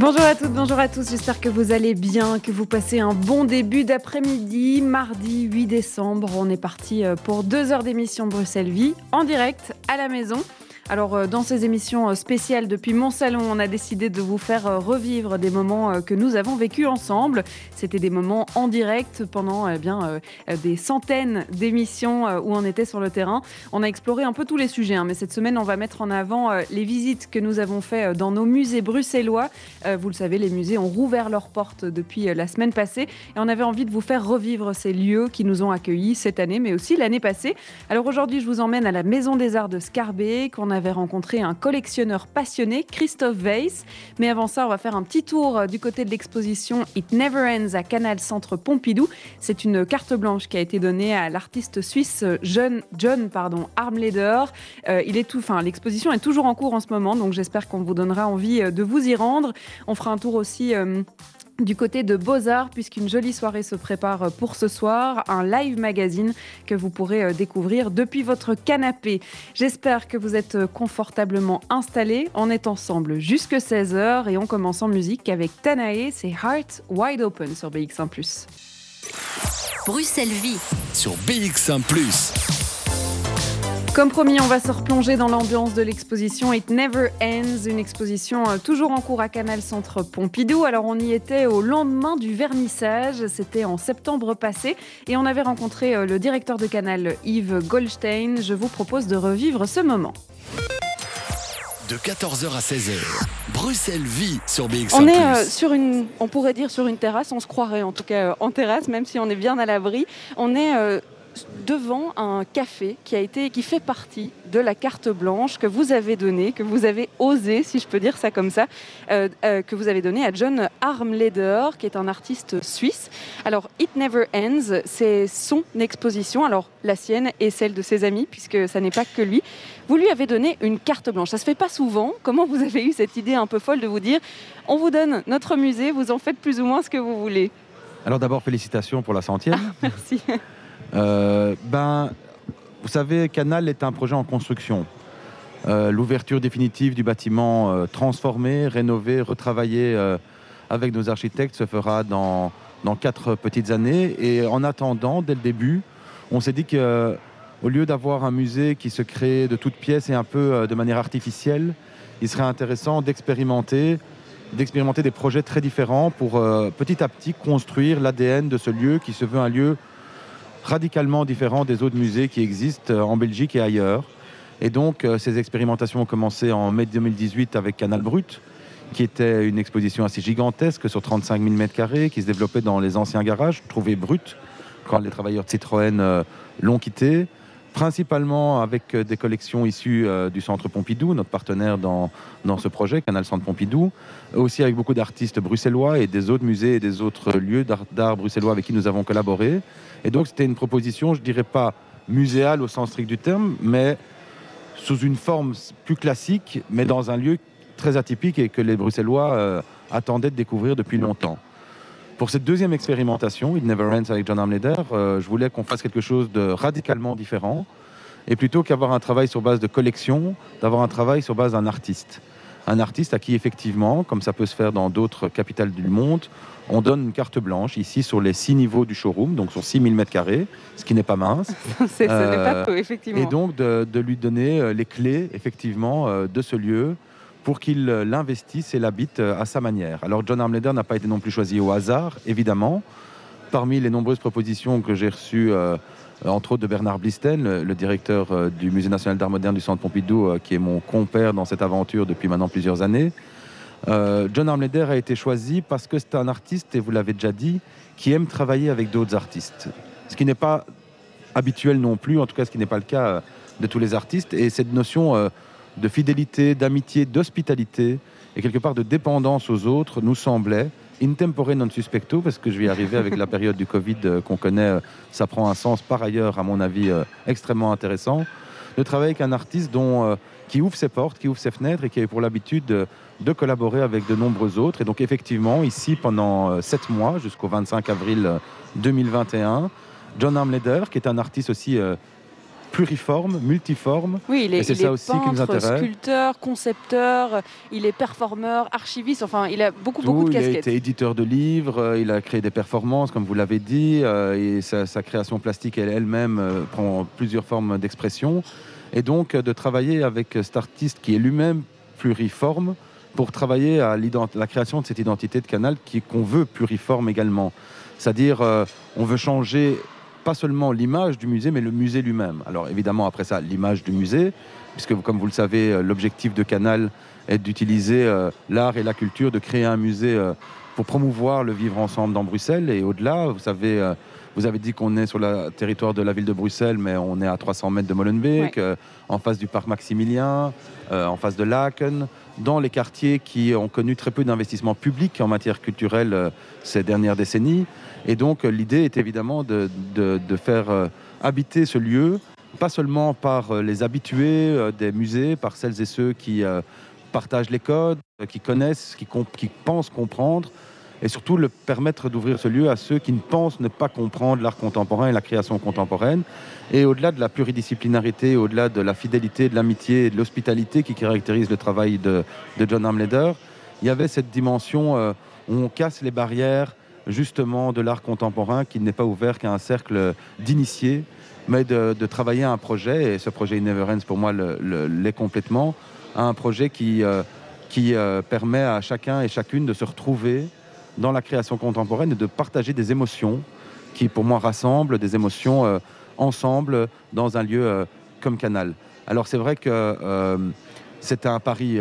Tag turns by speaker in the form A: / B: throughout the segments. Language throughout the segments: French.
A: Bonjour à toutes, bonjour à tous, j'espère que vous allez bien, que vous passez un bon début d'après-midi, mardi 8 décembre. On est parti euh, pour deux heures d'émission Bruxelles Vie en direct à la maison. Alors, euh, dans ces émissions euh, spéciales depuis mon salon, on a décidé de vous faire euh, revivre des moments que nous avons vécus ensemble. C'était des moments en direct pendant eh bien, des centaines d'émissions où on était sur le terrain. On a exploré un peu tous les sujets, hein, mais cette semaine, on va mettre en avant les visites que nous avons faites dans nos musées bruxellois. Vous le savez, les musées ont rouvert leurs portes depuis la semaine passée et on avait envie de vous faire revivre ces lieux qui nous ont accueillis cette année, mais aussi l'année passée. Alors aujourd'hui, je vous emmène à la Maison des Arts de Scarbet, qu'on a avait rencontré un collectionneur passionné, Christophe Weiss. Mais avant ça, on va faire un petit tour euh, du côté de l'exposition It Never Ends à Canal Centre Pompidou. C'est une carte blanche qui a été donnée à l'artiste suisse euh, John, John pardon, Armleder. Euh, l'exposition est toujours en cours en ce moment, donc j'espère qu'on vous donnera envie de vous y rendre. On fera un tour aussi du côté de Beaux-Arts, puisqu'une jolie soirée se prépare pour ce soir, un live magazine que vous pourrez euh, découvrir depuis votre canapé. J'espère que vous êtes euh, confortablement installés. On est ensemble jusque 16h et on commence en musique avec Tanae, c'est Heart Wide Open sur BX1 ⁇
B: Bruxelles Vie
C: sur BX1 ⁇
A: comme promis, on va se replonger dans l'ambiance de l'exposition It Never Ends, une exposition euh, toujours en cours à Canal Centre Pompidou. Alors on y était au lendemain du vernissage, c'était en septembre passé, et on avait rencontré euh, le directeur de Canal, Yves Goldstein. Je vous propose de revivre ce moment.
C: De 14h à 16h, Bruxelles vit sur BX1
A: On est euh, sur une, on pourrait dire sur une terrasse, on se croirait en tout cas en terrasse, même si on est bien à l'abri. On est devant un café qui, a été, qui fait partie de la carte blanche que vous avez donnée, que vous avez osé, si je peux dire ça comme ça, euh, euh, que vous avez donnée à John Armleder, qui est un artiste suisse. Alors, It Never Ends, c'est son exposition, alors la sienne et celle de ses amis, puisque ça n'est pas que lui. Vous lui avez donné une carte blanche. Ça se fait pas souvent. Comment vous avez eu cette idée un peu folle de vous dire, on vous donne notre musée, vous en faites plus ou moins ce que vous voulez?
D: Alors d'abord, félicitations pour la centième.
A: merci.
D: Euh, ben, vous savez, Canal est un projet en construction. Euh, l'ouverture définitive du bâtiment euh, transformé, rénové, retravaillé avec nos architectes se fera dans, quatre petites années. Et en attendant, dès le début, on s'est dit que au lieu d'avoir un musée qui se crée de toutes pièces et un peu de manière artificielle, il serait intéressant d'expérimenter d'expérimenter des projets très différents pour petit à petit construire l'ADN de ce lieu qui se veut un lieu radicalement différent des autres musées qui existent euh, en Belgique et ailleurs. Et donc, euh, ces expérimentations ont commencé en mai 2018 avec Canal Brut, qui était une exposition assez gigantesque sur 35 000 m2, qui se développait dans les anciens garages, trouvés bruts, quand les travailleurs de Citroën euh, l'ont quitté, principalement avec des collections issues du Centre Pompidou, notre partenaire dans, dans ce projet, Canal Centre Pompidou, aussi avec beaucoup d'artistes bruxellois et des autres musées et des autres lieux d'art bruxellois avec qui nous avons collaboré. Et donc c'était une proposition, je dirais pas muséale au sens strict du terme, mais sous une forme plus classique, mais dans un lieu très atypique et que les Bruxellois euh, attendaient de découvrir depuis longtemps. Pour cette deuxième expérimentation, It Never Ends avec John Armleder, euh, je voulais qu'on fasse quelque chose de radicalement différent. Et plutôt qu'avoir un travail sur base de collection, d'avoir un travail sur base d'un artiste. Un artiste à qui, effectivement, comme ça peut se faire dans d'autres capitales du monde, on donne une carte blanche ici sur les six niveaux du showroom, donc sur 6000 m2, ce qui n'est pas mince.
A: ce n'est pas euh, effectivement.
D: Et donc de, lui donner euh, les clés, effectivement, de ce lieu pour qu'il l'investisse et l'habite à sa manière. Alors John Armleder n'a pas été non plus choisi au hasard, évidemment. Parmi les nombreuses propositions que j'ai reçues, entre autres de Bernard Blisten, le, directeur du Musée national d'art moderne du Centre Pompidou, qui est mon compère dans cette aventure depuis maintenant plusieurs années, euh, John Armleder a été choisi parce que c'est un artiste, et vous l'avez déjà dit, qui aime travailler avec d'autres artistes. Ce qui n'est pas habituel non plus, en tout cas ce qui n'est pas le cas euh, de tous les artistes. Et cette notion euh, de fidélité, d'amitié, d'hospitalité et quelque part de dépendance aux autres nous semblait in tempore non suspecto, parce que je vais arriver avec la période du Covid qu'on connaît, ça prend un sens par ailleurs, à mon avis, extrêmement intéressant de travailler avec un artiste dont, euh, qui ouvre ses portes, qui ouvre ses fenêtres et qui a pour l'habitude de, de, collaborer avec de nombreux autres. Et donc effectivement, ici, pendant sept mois, jusqu'au 25 avril 2021, John Armleder, qui est un artiste aussi pluriforme, multiforme.
A: Oui, il est, c'est ça aussi qui nous intéresse. sculpteur, concepteur, il est performeur, archiviste, enfin, il a beaucoup, beaucoup de casquettes.
D: Il a été éditeur de livres, euh, il a créé des performances, comme vous l'avez dit, euh, et sa, création plastique elle-même euh, prend plusieurs formes d'expression. Et donc, de travailler avec cet artiste qui est lui-même pluriforme pour travailler à la création de cette identité de canal qu'on veut pluriforme également. C'est-à-dire, on veut changer pas seulement l'image du musée, mais le musée lui-même. Alors évidemment, après ça, l'image du musée, puisque comme vous le savez, euh, l'objectif de Canal est d'utiliser euh, l'art et la culture, de créer un musée euh, pour promouvoir le vivre ensemble dans Bruxelles et au-delà. Vous savez, vous avez dit qu'on est sur le territoire de la ville de Bruxelles, mais on est à 300 mètres de Molenbeek, en face du parc Maximilien, en face de Laken, dans les quartiers qui ont connu très peu d'investissement public en matière culturelle ces dernières décennies. Et donc l'idée est évidemment de, faire euh, habiter ce lieu, pas seulement par euh, les habitués euh, des musées, par celles et ceux qui partagent les codes, qui connaissent, qui, qui pensent comprendre, et surtout le permettre d'ouvrir ce lieu à ceux qui ne pensent ne pas comprendre l'art contemporain et la création contemporaine. Et au-delà de la pluridisciplinarité, au-delà de la fidélité, de l'amitié et de l'hospitalité qui caractérise le travail de, John Armleder, il y avait cette dimension où on casse les barrières justement de l'art contemporain qui n'est pas ouvert qu'à un cercle d'initiés, mais de, travailler à un projet, et ce projet Never Ends pour moi l'est complètement, à un projet qui, euh, qui euh, permet à chacun et chacune de se retrouver dans la création contemporaine et de partager des émotions qui pour moi rassemblent des émotions euh, ensemble dans un lieu comme Canal. Alors c'est vrai que c'est un pari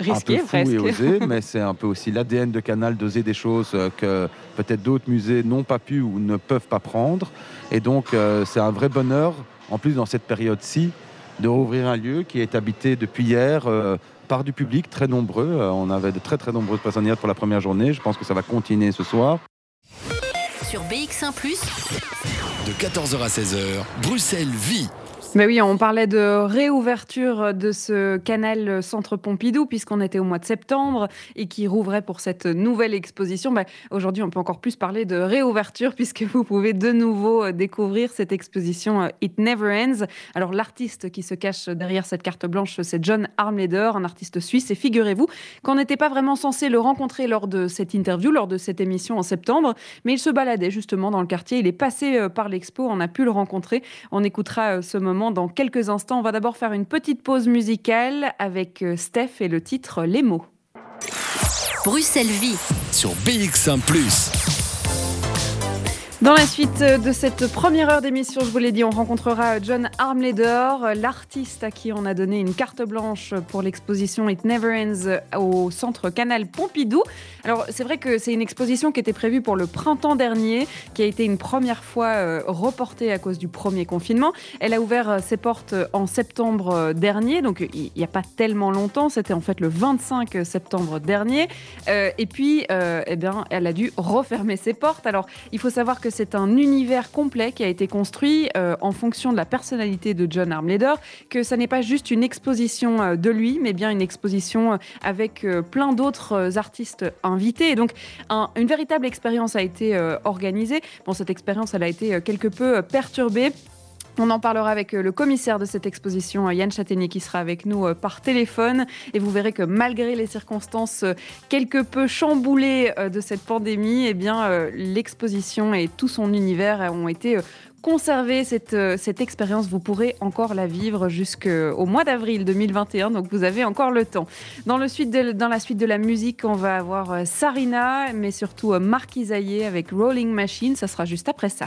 A: Risqué,
D: un peu fou et osé, mais c'est un peu aussi l'ADN de Canal d'oser des choses euh, que peut-être d'autres musées n'ont pas pu ou ne peuvent pas prendre. Et donc, euh, c'est un vrai bonheur, en plus dans cette période-ci, de rouvrir un lieu qui est habité depuis hier euh, par du public très nombreux. on avait de très très nombreuses personnes hier pour la première journée. Je pense que ça va continuer ce soir.
B: Sur BX1 ⁇
C: de 14h à 16h, Bruxelles vit
A: mais oui, on parlait de réouverture de ce canal Centre Pompidou, puisqu'on était au mois de septembre et qui rouvrait pour cette nouvelle exposition. Bah, aujourd'hui, on peut encore plus parler de réouverture, puisque vous pouvez de nouveau découvrir cette exposition euh, It Never Ends. Alors, l'artiste qui se cache derrière cette carte blanche, c'est John Armleder, un artiste suisse. Et figurez-vous qu'on n'était pas vraiment censé le rencontrer lors de cette interview, lors de cette émission en septembre, mais il se baladait justement dans le quartier. Il est passé euh, par l'expo, on a pu le rencontrer. On écoutera euh, ce moment dans quelques instants. On va d'abord faire une petite pause musicale avec euh, Steph et le titre Les mots.
B: Bruxelles Vie
C: sur BX1 ⁇
A: dans la suite de cette première heure d'émission, je vous l'ai dit, on rencontrera John Armleder, l'artiste à qui on a donné une carte blanche pour l'exposition It Never Ends au centre Canal Pompidou. Alors c'est vrai que c'est une exposition qui était prévue pour le printemps dernier, qui a été une première fois euh, reportée à cause du premier confinement. Elle a ouvert euh, ses portes en septembre euh, dernier, donc il n'y a pas tellement longtemps, c'était en fait le 25 septembre dernier. et puis, eh bien, elle a dû refermer ses portes. Alors il faut savoir que c'est un univers complet qui a été construit euh, en fonction de la personnalité de John Armleder, que ça n'est pas juste une exposition euh, de lui, mais bien une exposition euh, avec plein d'autres artistes invités. Et donc, une véritable expérience a été organisée. Bon, cette expérience, elle a été quelque peu perturbée on en parlera avec euh, le commissaire de cette exposition, euh, Yann Châtaignier, qui sera avec nous euh, par téléphone. Et vous verrez que malgré les circonstances quelque peu chamboulées de cette pandémie, eh bien, l'exposition et tout son univers ont été conservés. Cette, expérience, vous pourrez encore la vivre jusqu'au mois d'avril 2021, donc vous avez encore le temps. Dans, la suite de la musique, on va avoir Sarina, mais surtout Marc Isaïe avec Rolling Machine. Ça sera juste après ça.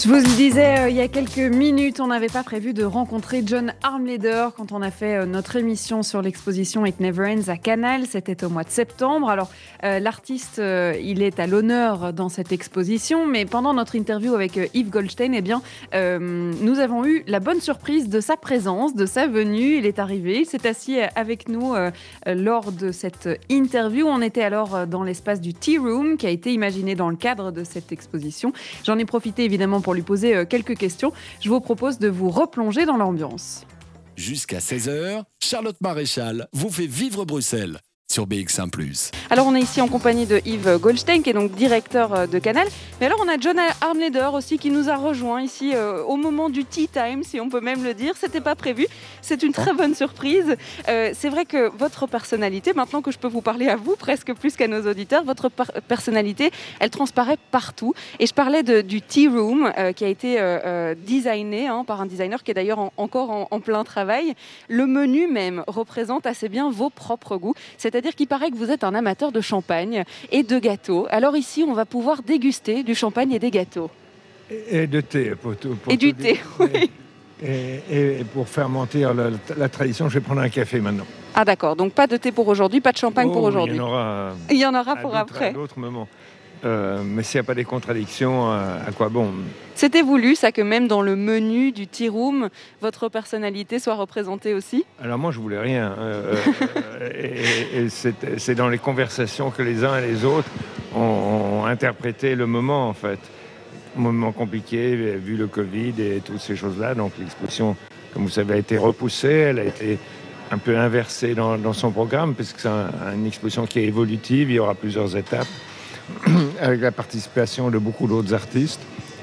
A: Je vous le disais euh, il y a quelques minutes, on n'avait pas prévu de rencontrer John Armleder quand on a fait euh, notre émission sur l'exposition It Never Ends à Canal. C'était au mois de septembre. Alors, euh, l'artiste, il est à l'honneur dans cette exposition, mais pendant notre interview avec Yves Goldstein, eh bien, nous avons eu la bonne surprise de sa présence, de sa venue. Il est arrivé, il s'est assis avec nous lors de cette interview. On était alors dans l'espace du Tea Room qui a été imaginé dans le cadre de cette exposition. J'en ai profité évidemment pour pour lui poser euh, quelques questions. Je vous propose de vous replonger dans l'ambiance.
C: Jusqu'à 16h, Charlotte Maréchal vous fait vivre Bruxelles sur BX1 ⁇
A: Alors on est ici en compagnie de Yves Goldstein qui est donc directeur euh, de Canal. Mais alors on a John Armleder aussi qui nous a rejoint ici euh, au moment du tea time si on peut même le dire. C'était pas prévu. C'est une très bonne surprise. Euh, c'est vrai que votre personnalité, maintenant que je peux vous parler à vous presque plus qu'à nos auditeurs, votre personnalité, elle transparaît partout. Et je parlais de, du tea room qui a été designé hein, par un designer qui est d'ailleurs encore en, en, plein travail. Le menu même représente assez bien vos propres goûts. C'est-à-dire qu'il paraît que vous êtes un amateur de champagne et de gâteaux. Alors ici, on va pouvoir déguster du champagne et des gâteaux.
E: Et, de thé, pour tout.
A: et du thé, oui.
E: Et, pour faire mentir la, tradition, je vais prendre un café maintenant.
A: Ah d'accord, donc pas de thé pour aujourd'hui, pas de champagne pour aujourd'hui.
E: Il y en aura,
A: il y en aura pour après. À
E: d'autres moments. Euh, mais s'il n'y a pas des contradictions, euh, à quoi bon?
A: C'était voulu, ça, que même dans le menu du tea room, votre personnalité soit représentée aussi?
E: Alors moi, je voulais rien. Euh, et, c'est dans les conversations que les uns et les autres ont, interprété le moment, en fait. Moment compliqué, vu le Covid et toutes ces choses-là. Donc l'exposition, comme vous savez, a été repoussée. Elle a été un peu inversée dans, son programme, puisque c'est une exposition qui est évolutive. Il y aura plusieurs étapes. avec la participation de beaucoup d'autres artistes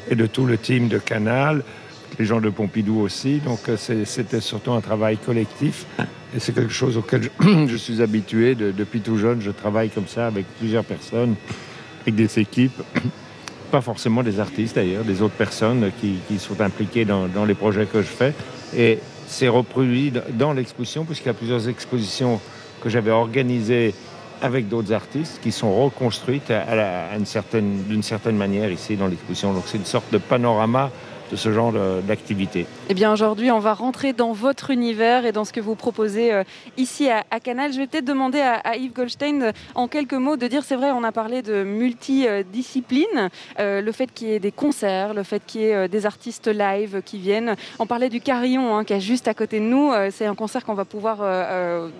E: et de tout le team de Canal, les gens de Pompidou aussi. Donc euh, c'était surtout un travail collectif et c'est quelque chose auquel je, suis habitué depuis tout jeune. Je travaille comme ça avec plusieurs personnes, avec des équipes, pas forcément des artistes d'ailleurs, des autres personnes qui, sont impliquées dans, dans, les projets que je fais. Et c'est reproduit dans l'exposition puisqu'il y a plusieurs expositions que j'avais organisées avec d'autres artistes qui sont reconstruites d'une certaine manière ici dans l'exposition. Donc c'est une sorte de panorama de ce genre d'activité
A: Eh bien aujourd'hui, on va rentrer dans votre univers et dans ce que vous proposez euh, ici à, Canal. Je vais peut-être demander à, Yves Goldstein euh, en quelques mots de dire, c'est vrai, on a parlé de multidiscipline, euh, le fait qu'il y ait des concerts, le fait qu'il y ait des artistes live qui viennent. On parlait du Carillon hein, qui est juste à côté de nous. c'est un concert qu'on va pouvoir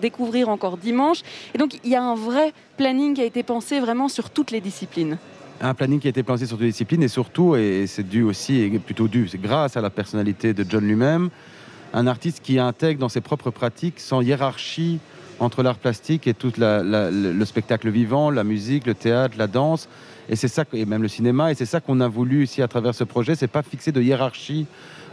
A: découvrir encore dimanche. Et donc il y a un vrai planning qui a été pensé vraiment sur toutes les disciplines
D: un planning qui a été pensé sur les disciplines et surtout, et c'est dû aussi, et plutôt dû, c'est grâce à la personnalité de John lui-même, un artiste qui intègre dans ses propres pratiques, sans hiérarchie entre l'art plastique et tout le spectacle vivant, la musique, le théâtre, la danse, et c'est ça, et même le cinéma, et c'est ça qu'on a voulu ici à travers ce projet, c'est pas fixer de hiérarchie.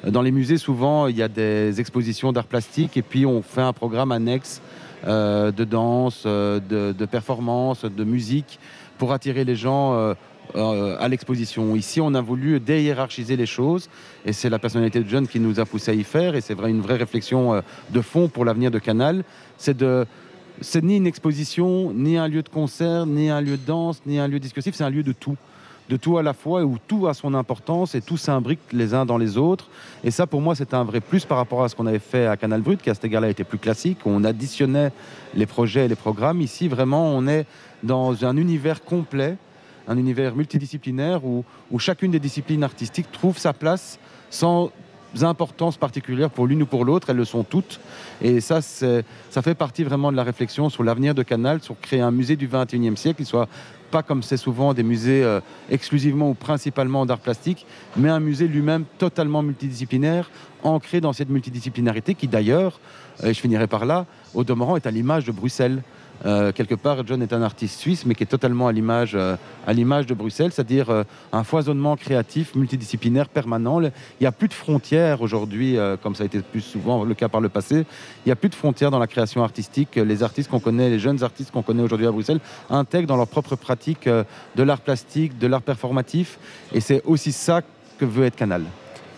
D: Dans les musées, souvent, il y a des expositions d'art plastique, et puis on fait un programme annexe euh, de danse, euh, de, de, performance, de musique, pour attirer les gens. Euh, euh, à l'exposition. Ici, on a voulu déhiérarchiser les choses et c'est la personnalité de John qui nous a poussé à y faire et c'est vrai une vraie réflexion euh, de fond pour l'avenir de Canal. C'est de c'est ni une exposition, ni un lieu de concert, ni un lieu de danse, ni un lieu discursif, c'est un lieu de tout. De tout à la fois, où tout a son importance et tout s'imbrique les uns dans les autres. Et ça, pour moi, c'est un vrai plus par rapport à ce qu'on avait fait à Canal Brut, qui à cet égard-là était plus classique. On additionnait les projets et les programmes. Ici, vraiment, on est dans un univers complet un univers multidisciplinaire où, chacune des disciplines artistiques trouve sa place sans importance particulière pour l'une ou pour l'autre, elles le sont toutes. Et ça, ça fait partie vraiment de la réflexion sur l'avenir de Canal, sur créer un musée du 21e siècle qui soit pas comme c'est souvent des musées euh, exclusivement ou principalement d'art plastique, mais un musée lui-même totalement multidisciplinaire, ancré dans cette multidisciplinarité qui d'ailleurs, et je finirai par là, au demeurant est à l'image de Bruxelles. Euh, quelque part, John est un artiste suisse, mais qui est totalement à l'image, euh, de Bruxelles, c'est-à-dire euh, un foisonnement créatif, multidisciplinaire, permanent. Il n'y a plus de frontières aujourd'hui, comme ça a été plus souvent le cas par le passé. Il n'y a plus de frontières dans la création artistique. Les artistes qu'on connaît, les jeunes artistes qu'on connaît aujourd'hui à Bruxelles, intègrent dans leur propre pratique de l'art plastique, de l'art performatif. Et c'est aussi ça que veut être Canal.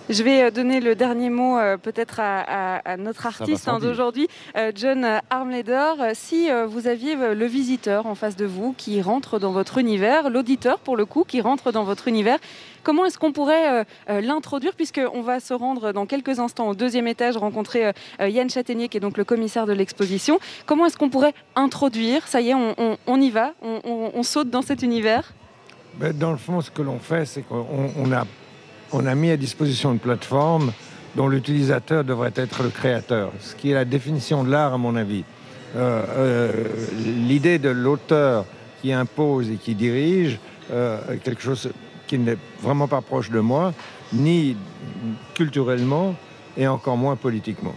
A: Je vais euh, donner le dernier mot euh, peut-être à, notre artiste hein, d'aujourd'hui, euh, John Armleder. Si vous aviez le visiteur en face de vous qui rentre dans votre univers, l'auditeur pour le coup qui rentre dans votre univers, comment est-ce qu'on pourrait l'introduire puisqu'on va se rendre dans quelques instants au deuxième étage rencontrer Yann Châtaignier qui est donc le commissaire de l'exposition. Comment est-ce qu'on pourrait introduire Ça y est, on, y va, on, saute dans cet univers?
E: Ben, Dans le fond, ce que l'on fait, c'est qu'on a on a mis à disposition une plateforme dont l'utilisateur devrait être le créateur, ce qui est la définition de l'art à mon avis. Euh, euh, l'idée de l'auteur qui impose et qui dirige euh, quelque chose qui n'est vraiment pas proche de moi, ni culturellement et encore moins politiquement.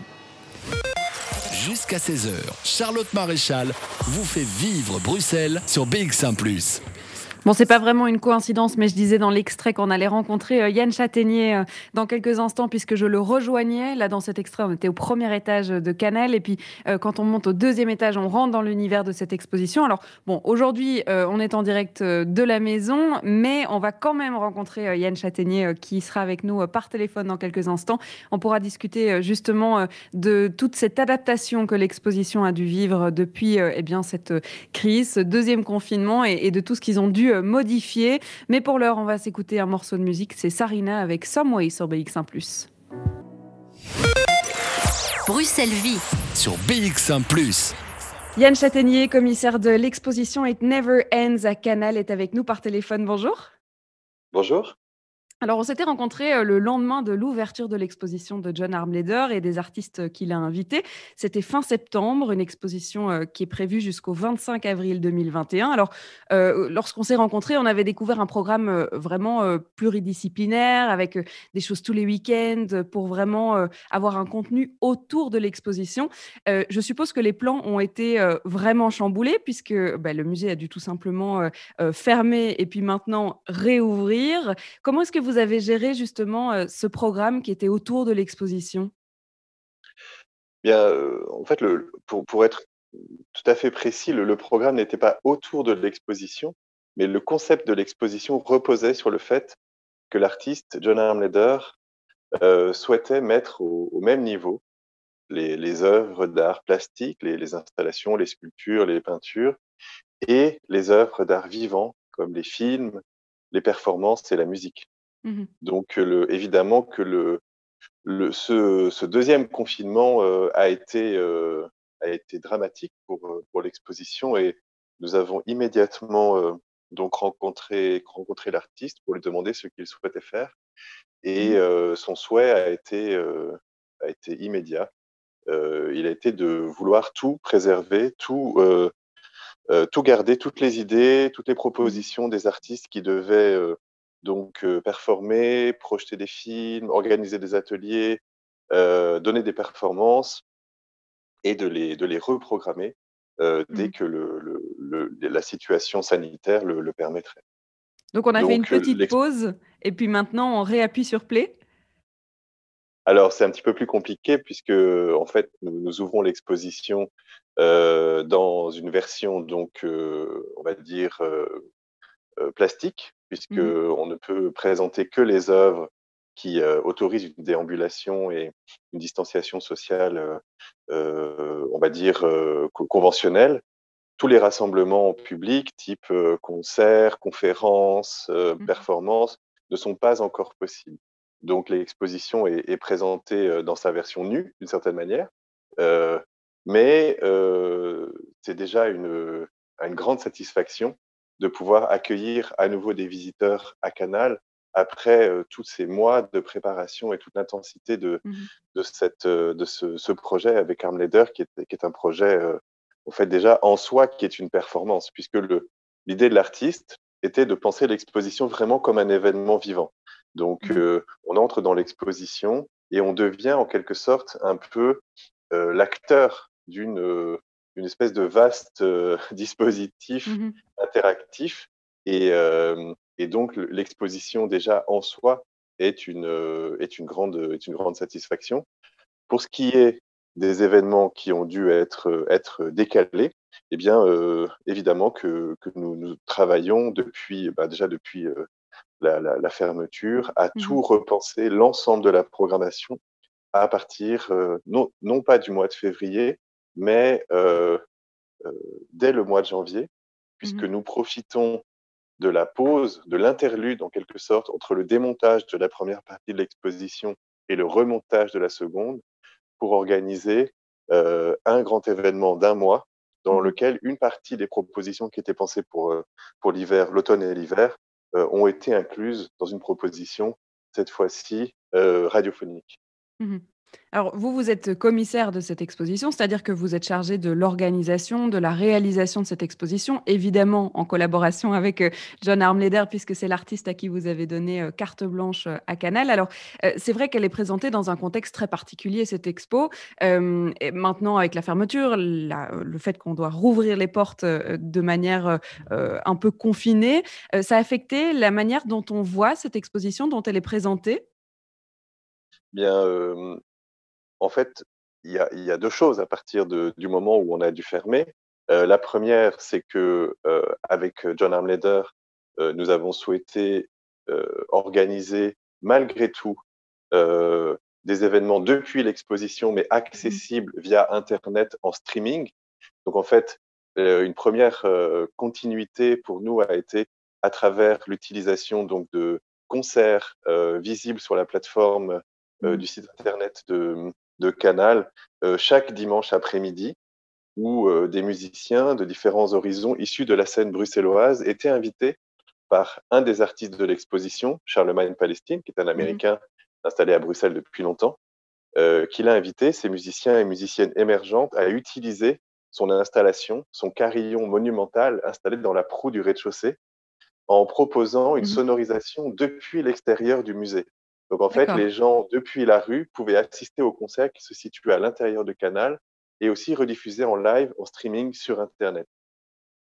C: Jusqu'à 16h, Charlotte Maréchal vous fait vivre Bruxelles sur BX1 ⁇
A: Bon, c'est pas vraiment une coïncidence, mais je disais dans l'extrait qu'on allait rencontrer euh, Yann Châtaignier euh, dans quelques instants, puisque je le rejoignais. Là, dans cet extrait, on était au premier étage de Canal, et puis euh, quand on monte au deuxième étage, on rentre dans l'univers de cette exposition. Alors, bon, aujourd'hui, on est en direct de la maison, mais on va quand même rencontrer Yann Châtaignier, qui sera avec nous par téléphone dans quelques instants. On pourra discuter justement de toute cette adaptation que l'exposition a dû vivre depuis eh bien, cette crise, ce deuxième confinement, et, et de tout ce qu'ils ont dû modifié. Mais pour l'heure, on va s'écouter un morceau de musique. C'est Sarina avec Someway sur BX1
B: Bruxelles Vie
C: sur BX1
A: Yann Châtaignier, commissaire de l'exposition It Never Ends à Canal, est avec nous par téléphone. Bonjour.
F: Bonjour.
A: Alors, on s'était rencontrés euh, le lendemain de l'ouverture de l'exposition de John Armleder et des artistes qu'il a invités. C'était fin septembre, une exposition euh, qui est prévue jusqu'au 25 avril 2021. Alors, euh, lorsqu'on s'est rencontrés, on avait découvert un programme vraiment pluridisciplinaire avec des choses tous les week-ends pour vraiment avoir un contenu autour de l'exposition. je suppose que les plans ont été vraiment chamboulés puisque bah, le musée a dû tout simplement fermer et puis maintenant réouvrir. Comment est-ce que vous avez géré justement euh, ce programme qui était autour de l'exposition?
F: Bien, euh, en fait, pour, être tout à fait précis, le, programme n'était pas autour de l'exposition, mais le concept de l'exposition reposait sur le fait que l'artiste John Armleder euh, souhaitait mettre au, même niveau les, les œuvres d'art plastique, les, les, installations, les sculptures, les peintures, et les œuvres d'art vivant, comme les films, les performances et la musique. Mmh Donc, le, évidemment que le, le, ce, ce, deuxième confinement euh, a, été, euh, a été dramatique pour, pour l'exposition et nous avons immédiatement donc rencontré, rencontré l'artiste pour lui demander ce qu'il souhaitait faire. Et mmh son souhait a été, a été immédiat. il a été de vouloir tout préserver, tout, tout garder, toutes les idées, toutes les mmh propositions des artistes qui devaient donc, performer, projeter des films, organiser des ateliers, donner des performances et de les, de les reprogrammer dès mmh. que le, la situation sanitaire le, permettrait.
A: Donc, on a fait une petite pause et puis maintenant on réappuie sur Play?
F: Alors, c'est un petit peu plus compliqué puisque, en fait, nous, ouvrons l'exposition dans une version, donc, on va dire, plastique, puisqu'on mmh ne peut présenter que les œuvres qui euh, autorisent une déambulation et une distanciation sociale, euh, euh, on va dire, conventionnelle. Tous les rassemblements publics, type concerts, conférences, mmh performances, ne sont pas encore possibles. Donc l'exposition est, présentée dans sa version nue, d'une certaine manière, mais c'est déjà une, une grande satisfaction de pouvoir accueillir à nouveau des visiteurs à Canal après euh, tous ces mois de préparation et toute l'intensité de, mmh de, cette, euh, de ce, projet avec Armleder, qui est, qui est un projet, euh, en fait, déjà en soi, qui est une performance, puisque l'idée de l'artiste était de penser l'exposition vraiment comme un événement vivant. Donc, mmh on entre dans l'exposition et on devient en quelque sorte un peu l'acteur d'une une espèce de vaste dispositif mmh interactif. Et, et donc, l'exposition déjà en soi est une, est, une grande, est une grande satisfaction. Pour ce qui est des événements qui ont dû être, être décalés, eh bien, évidemment que, que nous, nous, travaillons depuis, bah déjà depuis la, fermeture, a
A: Mmh
F: tout repensé, l'ensemble de la programmation à partir, non, non pas du mois de février, mais dès le mois de janvier, puisque
A: Mmh
F: nous profitons de la pause, de l'interlude en quelque sorte, entre le démontage de la première partie de l'exposition et le remontage de la seconde, pour organiser un grand événement d'un mois dans
A: Mmh
F: lequel une partie des propositions qui étaient pensées pour, pour l'hiver, l'automne et l'hiver, ont été incluses dans une proposition, cette fois-ci radiophonique.
A: Mmh Alors vous, vous êtes commissaire de cette exposition, c'est-à-dire que vous êtes chargé de l'organisation, de la réalisation de cette exposition, évidemment en collaboration avec, heu, John Armleder puisque c'est l'artiste à qui vous avez donné, heu, carte blanche, heu, à Canal. Alors, c'est vrai qu'elle est présentée dans un contexte très particulier, cette expo. Maintenant avec la fermeture, le fait qu'on doit rouvrir les portes, de manière, un peu confinée, ça a affecté la manière dont on voit cette exposition, dont elle est présentée?
F: Bien, hem, en fait, il y a il y a 2 choses à partir de du moment où on a dû fermer. Heu, la première, c'est que, heu, avec, John Armleder, nous avons souhaité, organiser malgré tout, des événements depuis l'exposition, mais
A: Mmh
F: accessibles via internet en streaming. Donc en fait, une première re continuité pour nous a été à travers l'utilisation donc de concerts, visibles sur la plateforme, heu,
A: mh.
F: du site internet de, mmh, de Canal, heu, chaque dimanche après-midi où, heu, des musiciens de différents horizons issus de la scène bruxelloise étaient invités par un des artistes de l'exposition, Charlemagne Palestine, qui est un
A: Mmh
F: Américain installé à Bruxelles depuis longtemps, heu, qu'il a invité, ces musiciens et musiciennes émergentes, à utiliser son installation, son carillon monumental installé dans la proue du rez-de-chaussée, en proposant une
A: Mmh
F: sonorisation depuis l'extérieur du musée. Donc en fait, les gens depuis la rue pouvaient assister au concert qui se situait à l'intérieur de Canal et aussi rediffusé en live, en streaming sur internet.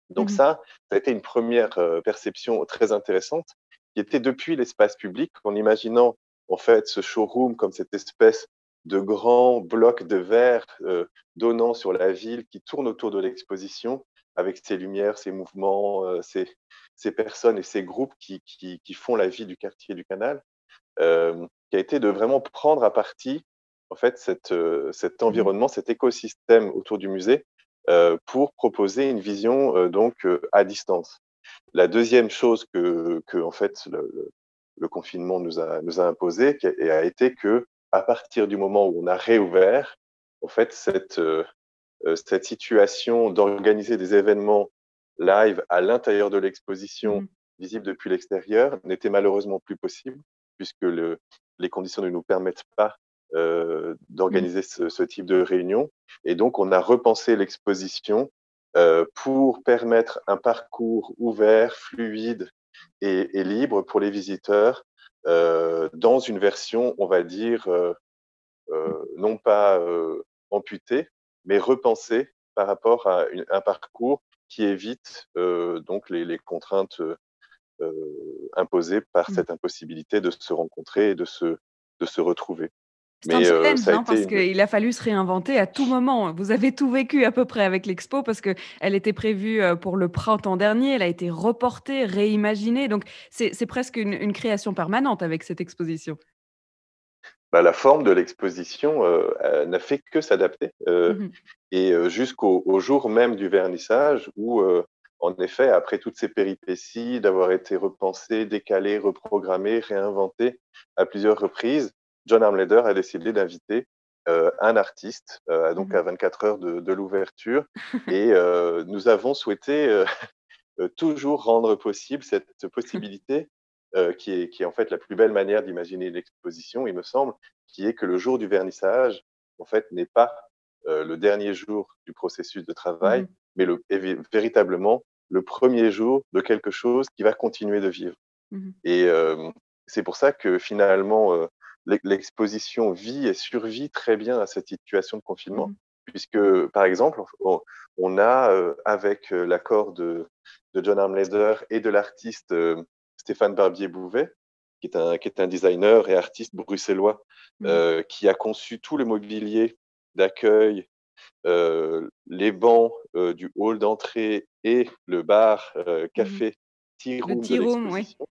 F: Donc
A: Mmh
F: ça, ça a été une première re perception très intéressante, qui était depuis l'espace public, en imaginant en fait ce showroom comme cette espèce de grand bloc de verre, heu, donnant sur la ville qui tourne autour de l'exposition avec ses lumières, ses mouvements, heu, ces ces personnes et ces groupes qui qui qui font la vie du quartier du Canal, qui a été de vraiment prendre à partie, en fait, cet, heu, cet
A: Mmh
F: environnement, cet écosystème autour du musée, heu, pour proposer une vision, donc, à distance. La deuxième chose que que en fait le confinement nous a nous a imposé et a été qu'à partir du moment où on a réouvert, en fait cette, situation d'organiser des événements live à l'intérieur de l'exposition,
A: Mmh.
F: visibles depuis l'extérieur, n'était malheureusement plus possible puisque le les conditions ne nous permettent pas, heu,
A: Mmh.
F: d'organiser ce type de réunion et donc on a repensé l'exposition, heu, pour permettre un parcours ouvert, fluide et libre pour les visiteurs, heu, dans une version, on va dire, non pas, amputée, mais repensée par rapport à un parcours qui évite, donc les contraintes, heu, imposées par
A: Mmh.
F: cette impossibilité de se rencontrer et de se de se retrouver.
A: C'est un
F: a
A: hein,
F: été
A: parce
F: une
A: qu'il a fallu se réinventer à tout moment. Vous avez tout vécu à peu près avec l'expo parce qu'elle était prévue, heu, pour le printemps dernier, elle a été reportée, réimaginée, donc c'est presque une une création permanente avec cette exposition.
F: bah, la forme de l'exposition, elle n'a fait que s'adapter,
A: Mmh
F: et jusqu'au au jour même du vernissage où, en effet, après toutes ces péripéties d'avoir été repensé, décalé, reprogrammé, réinventé à plusieurs reprises, John Armleder a décidé d'inviter, heu, un artiste, heu, donc
A: Mmh
F: à 24 heures de de l'ouverture et heu, nous avons souhaité, toujours rendre possible cette possibilité, qui est qui est en fait la plus belle manière d'imaginer l'exposition, il me semble, qui est que le jour du vernissage, en fait, n'est pas, le dernier jour du processus de
A: Mmh
F: travail,
A: mh.
F: Mais le véritablement le premier jour de quelque chose qui va continuer de vivre.
A: Mmh
F: et c'est pour ça que finalement, l'ex l'exposition vit et survit très bien à cette situation de confinement.
A: Mmh
F: puisque, par exemple, on on a, heu, avec, heu, l'accord de de John Armleder et de l'artiste, Stéphane Barbier-Bouvet, qui est un qui est un designer et artiste bruxellois,
A: Mmh
F: qui a conçu tout le mobilier d'accueil, les bancs, du hall d'entrée et le bar,
A: Mmh
F: café tea room de
A: tea room, oui.
F: l'exposition.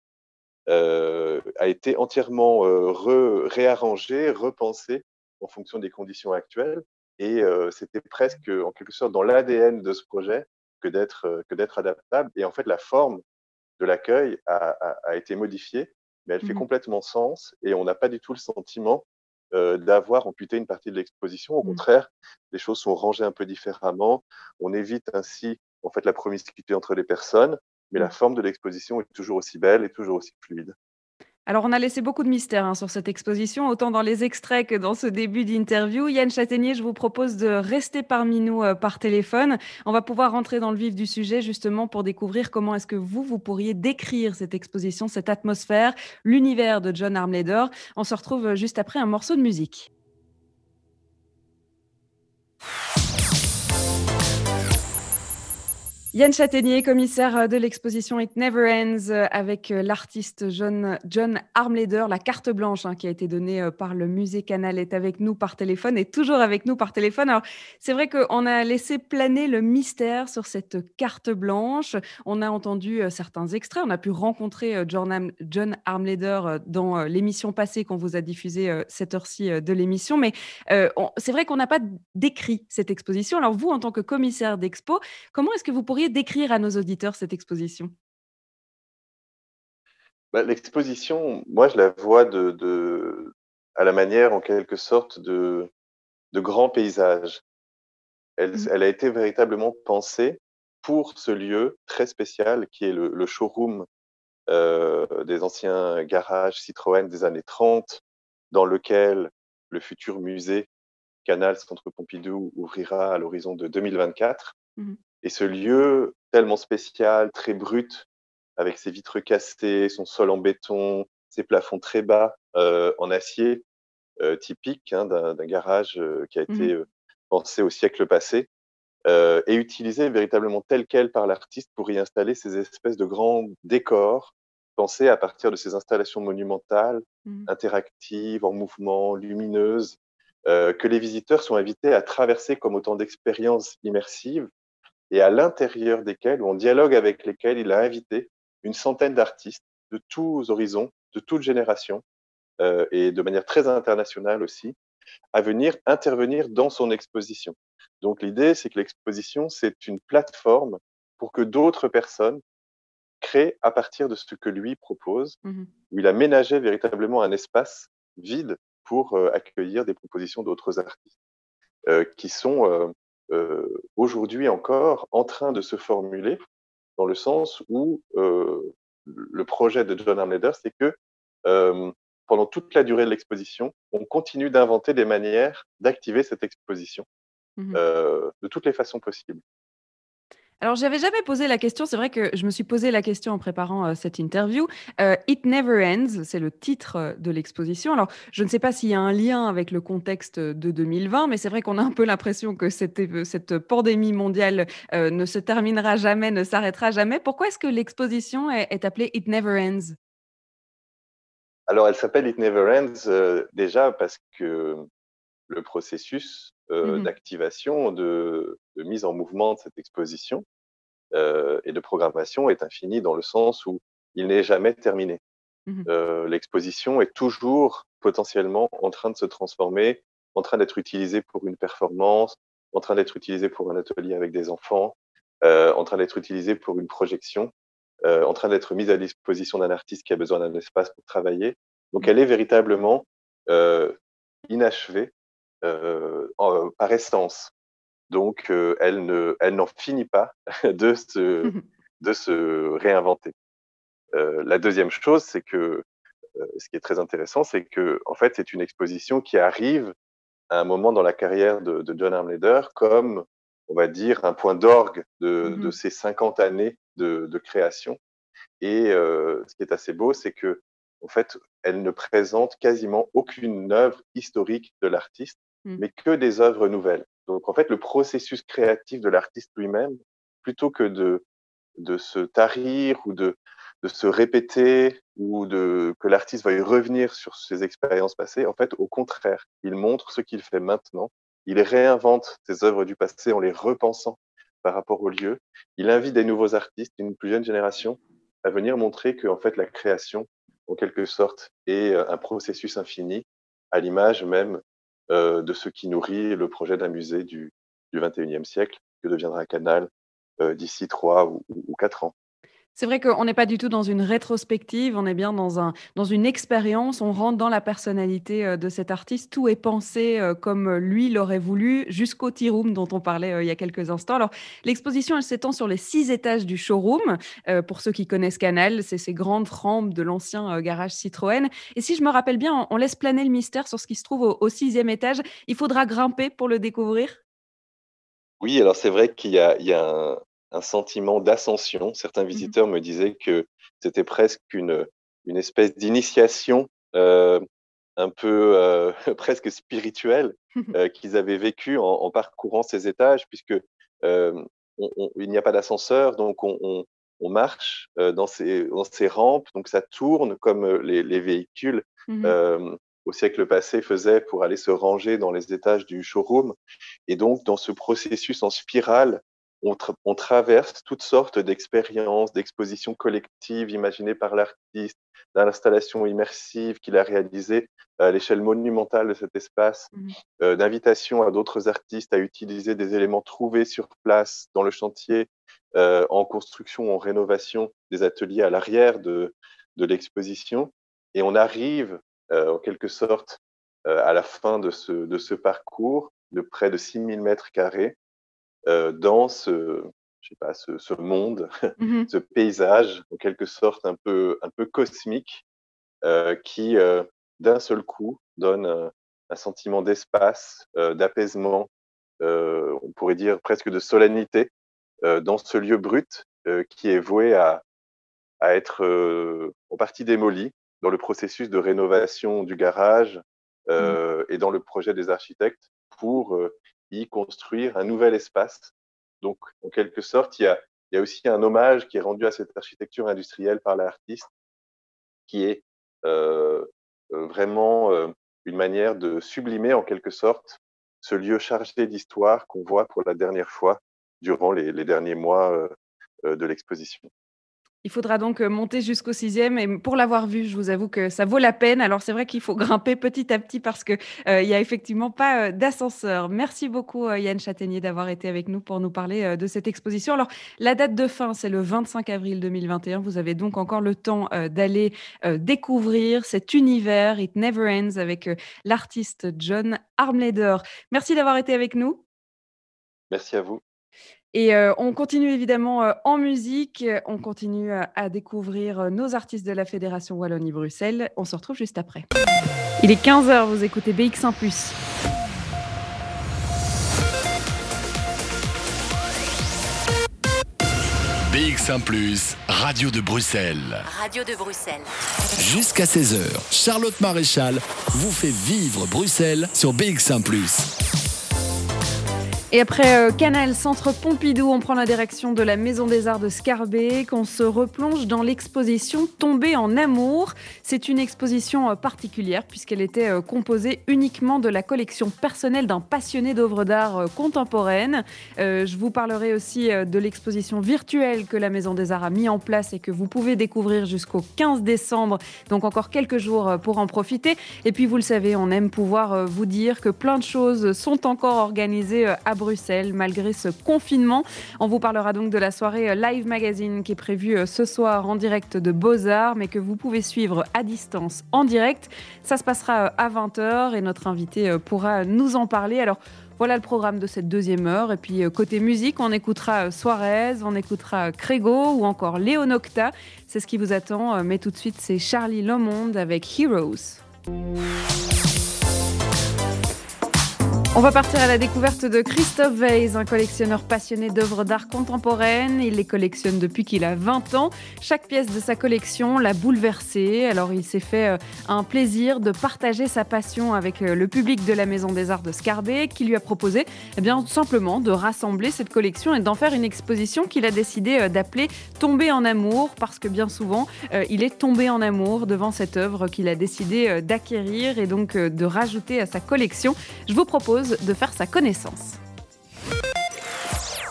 F: a été entièrement réarrangé, repensé en fonction des conditions actuelles. Et c'était presque, en quelque sorte, dans l'ADN de ce projet que d'être que d'être adaptable. Et en fait, la forme de l'accueil a, été modifiée, mais elle fait mmh complètement sens. Et on n'a pas du tout le sentiment d'avoir amputé une partie de l'exposition. Au mmh. contraire, les choses sont rangées un peu différemment. On évite ainsi en fait la promiscuité entre les personnes, mais la mmh. forme de l'exposition est toujours aussi belle et toujours aussi fluide.
A: Alors, on a laissé beaucoup de mystères hein, sur cette exposition, autant dans les extraits que dans ce début d'interview. Yann Châtaignier, je vous propose de rester parmi nous euh, par téléphone. On va pouvoir rentrer dans le vif du sujet justement pour découvrir comment est-ce que vous, vous pourriez décrire cette exposition, cette atmosphère, l'univers de John Armleder. On se retrouve euh, juste après un morceau de musique. Yann Châtaignier, commissaire de l'exposition It Never Ends, euh, avec euh, l'artiste John, Armleder. La carte blanche hein, qui a été donnée euh, par le musée Canal est avec nous par téléphone et toujours avec nous par téléphone. Alors, c'est vrai qu'on a laissé planer le mystère sur cette carte blanche. On a entendu certains extraits. On a pu rencontrer John, John Armleder dans l'émission passée qu'on vous a diffusée cette heure-ci de l'émission. Mais c'est vrai qu'on n'a pas décrit cette exposition. Alors, vous, en tant que commissaire d'expo, comment est-ce que vous pourriez décrire à nos auditeurs cette exposition?
F: Bah, L'exposition, moi, je la vois de, à la manière, en quelque sorte, de, de grands paysages. Elle, mmh. elle, a été véritablement pensée pour ce lieu très spécial qui est le, showroom euh, des anciens garages Citroën des années 30, dans lequel le futur musée Canal Centre Pompidou ouvrira à l'horizon de 2024. Et ce lieu tellement spécial, très brut, avec ses vitres cassées, son sol en béton, ses plafonds très bas euh, en acier, euh, typique hein, d'un garage euh, qui a mmh. été pensé au siècle passé, et utilisé véritablement tel quel par l'artiste pour y installer ces espèces de grands décors pensés à partir de ces installations monumentales, mmh. interactives, en mouvement, lumineuses, que les visiteurs sont invités à traverser comme autant d'expériences immersives et à l'intérieur desquels, ou en dialogue avec lesquels il a invité une centaine d'artistes de tous horizons, de toutes générations, euh, et de manière très internationale aussi, à venir intervenir dans son exposition. Donc l'idée, c'est que l'exposition, c'est une plateforme pour que d'autres personnes créent à partir de ce que lui propose, mmh où il a ménagé véritablement un espace vide pour euh, accueillir des propositions d'autres artistes, euh, qui sont aujourd'hui encore en train de se formuler dans le sens où euh, le projet de John Armleder, c'est que euh, pendant toute la durée de l'exposition, on continue d'inventer des manières d'activer cette exposition mmh de toutes les façons possibles.
A: Alors, j'avais jamais posé la question. C'est vrai que je me suis posé la question en préparant euh, cette interview. Euh, It Never Ends, c'est le titre euh, de l'exposition. Alors, je ne sais pas s'il y a un lien avec le contexte de 2020, mais c'est vrai qu'on a un peu l'impression que cette, cette pandémie mondiale ne se terminera jamais, ne s'arrêtera jamais. Pourquoi est-ce que l'exposition est, appelée It Never Ends?
F: Alors, elle s'appelle It Never Ends déjà parce que le processus mmh d'activation, de, de, mise en mouvement de cette exposition euh, et de programmation est infini dans le sens où il n'est jamais terminé. Mmh euh, l'exposition est toujours potentiellement en train de se transformer, en train d'être utilisée pour une performance, en train d'être utilisée pour un atelier avec des enfants, euh, en train d'être utilisée pour une projection, en train d'être mise à disposition d'un artiste qui a besoin d'un espace pour travailler. Donc mmh. elle est véritablement inachevée par essence. Donc, euh, elle, ne, elle n'en finit pas de se, de se réinventer. Euh, la deuxième chose, c'est que euh, ce qui est très intéressant, c'est que en fait, c'est une exposition qui arrive à un moment dans la carrière de, de John Armleder comme, on va dire, un point d'orgue de, de ses 50 années de, de création. Et ce qui est assez beau, c'est que en fait, elle ne présente quasiment aucune œuvre historique de l'artiste, mmh. mais que des œuvres nouvelles. Donc en fait, le processus créatif de l'artiste lui-même, plutôt que de, se tarir ou de, se répéter ou que l'artiste veuille revenir sur ses expériences passées, en fait, au contraire, il montre ce qu'il fait maintenant. Il réinvente ses œuvres du passé en les repensant par rapport au lieu. Il invite des nouveaux artistes, une plus jeune génération, à venir montrer que en fait la création en quelque sorte, est un processus infini, à l'image même de ce qui nourrit le projet d'un musée du, du 21e siècle, que deviendra Canal d'ici trois ou quatre ans.
A: C'est vrai qu'on n'est pas du tout dans une rétrospective, on est bien dans, un, dans une expérience, on rentre dans la personnalité euh, de cet artiste, tout est pensé euh, comme lui l'aurait voulu, jusqu'au tea room dont on parlait euh, il y a quelques instants. Alors, l'exposition, elle s'étend sur les six étages du showroom. pour ceux qui connaissent Canal, c'est ces grandes rampes de l'ancien garage Citroën. Et si je me rappelle bien, on laisse planer le mystère sur ce qui se trouve au, sixième étage. Il faudra grimper pour le découvrir?
F: Oui, alors c'est vrai qu'il y a, il y a un, un sentiment d'ascension. Certains mmh visiteurs me disaient que c'était presque une, une espèce d'initiation euh, un peu euh, presque spirituelle euh, qu'ils avaient vécu en, en, parcourant ces étages, puisque on, on, il n'y a pas d'ascenseur, donc on, on marche dans ces, dans, ces, rampes, donc ça tourne comme les, les véhicules mmh au siècle passé faisaient pour aller se ranger dans les étages du showroom. Et donc, dans ce processus en spirale on, traverse toutes sortes d'expériences, d'expositions collectives imaginées par l'artiste, d'installations immersives qu'il a réalisées à l'échelle monumentale de cet espace, mmh euh, d'invitations à d'autres artistes à utiliser des éléments trouvés sur place dans le chantier, euh, en construction, en rénovation des ateliers à l'arrière de, l'exposition. Et on arrive euh, en quelque sorte à la fin de ce, de ce parcours de près de 6000 mètres carrés euh, dans ce, je sais pas, ce, ce monde, mmh ce paysage, en quelque sorte un peu, un peu cosmique, euh, qui euh, d'un seul coup donne un, un sentiment d'espace, euh, d'apaisement, euh, on pourrait dire presque de solennité, dans ce lieu brut qui est voué à, à être en partie démoli dans le processus de rénovation du garage mmh. et dans le projet des architectes pour y construire un nouvel espace. Donc, en quelque sorte, il y a, il y a aussi un hommage qui est rendu à cette architecture industrielle par l'artiste, qui est euh, euh vraiment euh, une manière de sublimer en quelque sorte ce lieu chargé d'histoire qu'on voit pour la dernière fois durant les, derniers mois de l'exposition.
A: Il faudra donc euh, monter jusqu'au sixième. Et pour l'avoir vu, je vous avoue que ça vaut la peine. Alors, c'est vrai qu'il faut grimper petit à petit parce qu'il euh, n'y a effectivement pas euh, d'ascenseur. Merci beaucoup, Yann Châtaignier, d'avoir été avec nous pour nous parler de cette exposition. Alors, la date de fin, c'est le 25 avril 2021. Vous avez donc encore le temps d'aller découvrir cet univers, It Never Ends, avec l'artiste John Armleder. Merci d'avoir été avec nous.
F: Merci à vous.
A: Et euh, on continue évidemment euh, en musique, on continue euh, à découvrir nos artistes de la Fédération Wallonie-Bruxelles. On se retrouve juste après. Il est 15h, vous écoutez BX1 ⁇
C: BX1 Radio de Bruxelles.
B: Radio de Bruxelles.
C: Jusqu'à 16h, Charlotte Maréchal vous fait vivre Bruxelles sur BX1 ⁇
A: et après euh, Canal Centre Pompidou, on prend la direction de la Maison des Arts de Scarbeck. On se replonge dans l'exposition Tomber en amour. C'est une exposition euh, particulière puisqu'elle était euh, composée uniquement de la collection personnelle d'un passionné d'œuvres d'art contemporaines. je vous parlerai aussi de l'exposition virtuelle que la Maison des Arts a mis en place et que vous pouvez découvrir jusqu'au 15 décembre. Donc encore quelques jours pour en profiter. Et puis vous le savez, on aime pouvoir vous dire que plein de choses sont encore organisées à Bruxelles malgré ce confinement. On vous parlera donc de la soirée euh, Live Magazine qui est prévue euh, ce soir en direct de Beaux-Arts, mais que vous pouvez suivre à distance en direct. Ça se passera euh, à 20h et notre invité pourra nous en parler. Alors, voilà le programme de cette deuxième heure. Et puis côté musique, on écoutera Suarez, on écoutera Crégo ou encore Léo Nocta. C'est ce qui vous attend. Mais tout de suite, c'est Charlie Lomonde avec Heroes. On va partir à la découverte de Christophe Weiss, un collectionneur passionné d'œuvres d'art contemporaines. Il les collectionne depuis qu'il a 20 ans. Chaque pièce de sa collection l'a bouleversé. Alors il s'est fait euh, un plaisir de partager sa passion avec euh, le public de la Maison des Arts de Scarbeck qui lui a proposé eh bien, simplement de rassembler cette collection et d'en faire une exposition qu'il a décidé euh, d'appeler Tomber en amour parce que bien souvent il est tombé en amour devant cette œuvre qu'il a décidé d'acquérir et donc de rajouter à sa collection. Je vous propose de faire sa connaissance.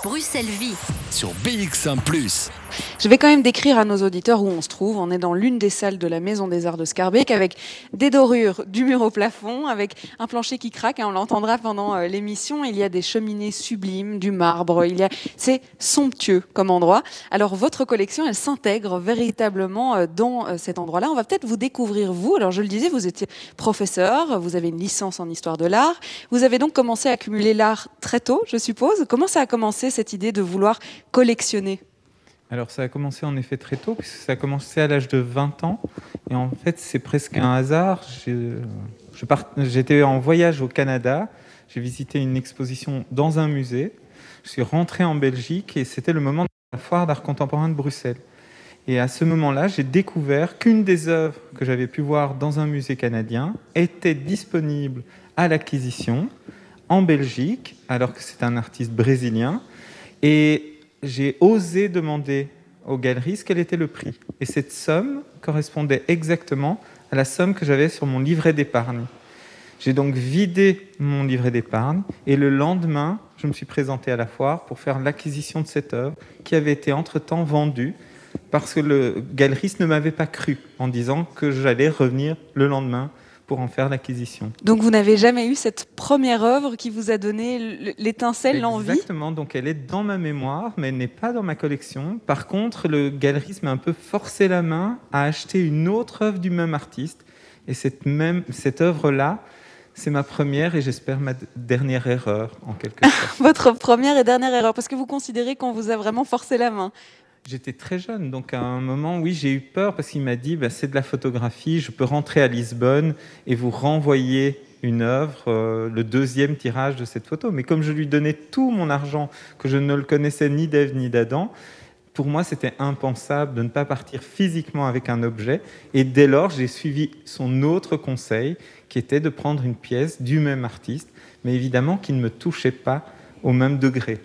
B: Bruxelles Vie
C: sur BX1 ⁇
A: Je vais quand même décrire à nos auditeurs où on se trouve. On est dans l'une des salles de la Maison des Arts de Scarbeck avec des dorures du mur au plafond, avec un plancher qui craque. Hein, on l'entendra pendant euh, l'émission. Il y a des cheminées sublimes, du marbre. Il y a, c'est somptueux comme endroit. Alors votre collection, elle s'intègre véritablement euh, dans euh, cet endroit-là. On va peut-être vous découvrir vous. Alors je le disais, vous étiez professeur, vous avez une licence en histoire de l'art. Vous avez donc commencé à accumuler l'art très tôt, je suppose. Comment ça a commencé cette idée de vouloir collectionner?
G: Alors ça a commencé en effet très tôt, puisque ça a commencé à l'âge de 20 ans. Et en fait, c'est presque un hasard. J'étais en voyage au Canada, j'ai visité une exposition dans un musée, je suis rentré en Belgique et c'était le moment de la foire d'art contemporain de Bruxelles. Et à ce moment-là, j'ai découvert qu'une des œuvres que j'avais pu voir dans un musée canadien était disponible à l'acquisition en Belgique, alors que c'est un artiste brésilien. Et j'ai osé demander aux galeristes quel était le prix. Et cette somme correspondait exactement à la somme que j'avais sur mon livret d'épargne. J'ai donc vidé mon livret d'épargne et le lendemain, je me suis présenté à la foire pour faire l'acquisition de cette œuvre qui avait été entre-temps vendue parce que le galeriste ne m'avait pas cru en disant que j'allais revenir le lendemain pour en faire l'acquisition.
A: Donc vous n'avez jamais eu cette première œuvre qui vous a donné l'étincelle, l'envie?
G: Exactement, donc elle est dans ma mémoire, mais elle n'est pas dans ma collection. Par contre, le galeriste m'a un peu forcé la main à acheter une autre œuvre du même artiste. Et cette, même, cette œuvre-là, c'est ma première et j'espère ma dernière erreur, en quelque sorte.
A: Votre première et dernière erreur, parce que vous considérez qu'on vous a vraiment forcé la main.
G: J'étais très jeune, donc à un moment, oui, j'ai eu peur parce qu'il m'a dit bah, c'est de la photographie, je peux rentrer à Lisbonne et vous renvoyer une œuvre, euh, le deuxième tirage de cette photo. Mais comme je lui donnais tout mon argent, que je ne le connaissais ni d'Ève ni d'Adam, pour moi, c'était impensable de ne pas partir physiquement avec un objet. Et dès lors, j'ai suivi son autre conseil, qui était de prendre une pièce du même artiste, mais évidemment qui ne me touchait pas au même degré.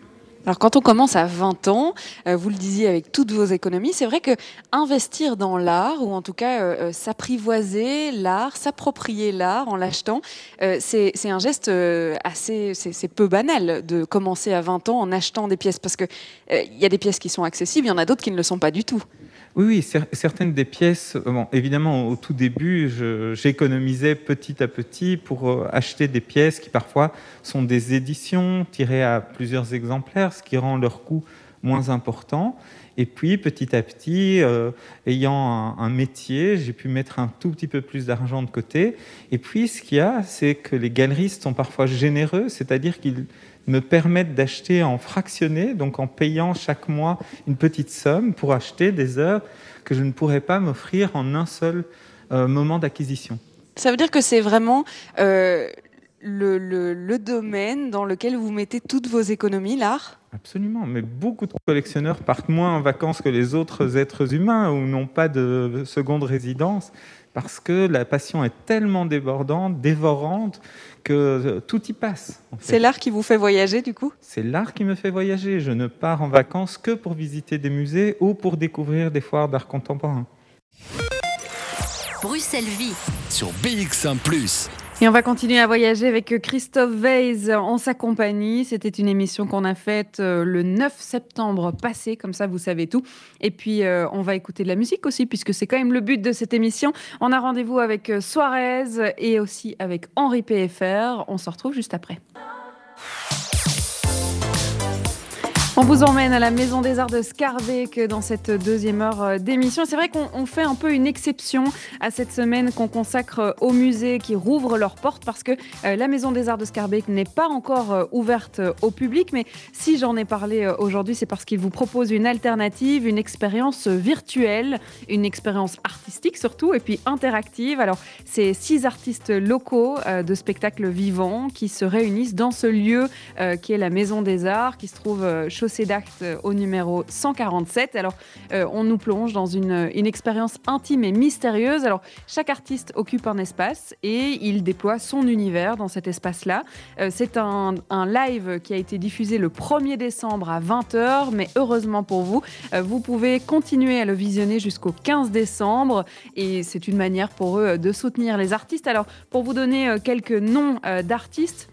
A: Alors quand on commence à 20 ans, euh, vous le disiez avec toutes vos économies, c'est vrai que investir dans l'art, ou en tout cas euh, euh, s'apprivoiser l'art, s'approprier l'art en l'achetant, c'est un geste assez, c'est peu banal de commencer à 20 ans en achetant des pièces, parce qu'il il y a des pièces qui sont accessibles, il y en a d'autres qui ne le sont pas du tout.
G: Oui, oui, certaines des pièces, bon, évidemment, au tout début, j'économisais petit à petit pour euh, acheter des pièces qui parfois sont des éditions tirées à plusieurs exemplaires, ce qui rend leur coût moins important. Et puis, petit à petit, euh, ayant un, métier, j'ai pu mettre un tout petit peu plus d'argent de côté. Et puis, ce qu'il y a, c'est que les galeristes sont parfois généreux, c'est-à-dire qu'ils me permettent d'acheter en fractionné, donc en payant chaque mois une petite somme pour acheter des œuvres que je ne pourrais pas m'offrir en un seul euh, moment d'acquisition.
A: Ça veut dire que c'est vraiment euh, le, le, domaine dans lequel vous mettez toutes vos économies, l'art?
G: Absolument, mais beaucoup de collectionneurs partent moins en vacances que les autres êtres humains ou n'ont pas de seconde résidence parce que la passion est tellement débordante, dévorante, que euh, tout y passe.
A: C'est l'art qui vous fait voyager du coup?
G: C'est l'art qui me fait voyager. Je ne pars en vacances que pour visiter des musées ou pour découvrir des foires d'art contemporain.
B: Bruxelles Vie
C: sur BX1 ⁇
A: et on va continuer à voyager avec Christophe Weiss en sa compagnie. C'était une émission qu'on a faite euh, le 9 septembre passé, comme ça vous savez tout. Et puis euh, on va écouter de la musique aussi, puisque c'est quand même le but de cette émission. On a rendez-vous avec euh, Suarez et aussi avec Henri PFR. On se retrouve juste après. On vous emmène à la Maison des Arts de Scarbeck dans cette deuxième heure euh, d'émission. C'est vrai qu'on fait un peu une exception à cette semaine qu'on consacre euh, aux musées qui rouvrent leurs portes parce que euh, la Maison des Arts de Scarbeck n'est pas encore ouverte au public. Mais si j'en ai parlé aujourd'hui, c'est parce qu'il vous propose une alternative, une expérience virtuelle, une expérience artistique surtout, et puis interactive. Alors, c'est six artistes locaux de spectacles vivants qui se réunissent dans ce lieu qui est la Maison des Arts, qui se trouve chaussée d'actes au numéro 147. Alors, euh, on nous plonge dans une, une expérience intime et mystérieuse. Alors, chaque artiste occupe un espace et il déploie son univers dans cet espace-là. Euh, c'est un, live qui a été diffusé le 1er décembre à 20h, mais heureusement pour vous, euh, vous pouvez continuer à le visionner jusqu'au 15 décembre et c'est une manière pour eux de soutenir les artistes. Alors, pour vous donner quelques noms d'artistes,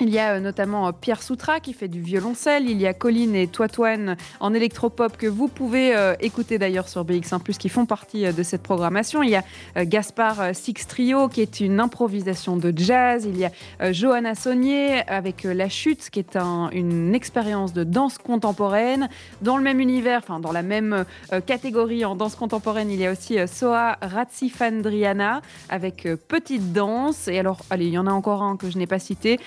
A: Il y a euh, notamment euh, Pierre Soutra qui fait du violoncelle. Il y a Colline et Toitoine en électropop que vous pouvez euh, écouter d'ailleurs sur BX1 qui font partie de cette programmation. Il y a Gaspard Six Trio qui est une improvisation de jazz. Il y a Johanna Saunier avec La Chute qui est une expérience de danse contemporaine. Dans le même univers, enfin dans la même catégorie en danse contemporaine, il y a aussi Soa Ratsifandriana avec Petite Danse. Et alors, allez, il y en a encore un que je n'ai pas cité.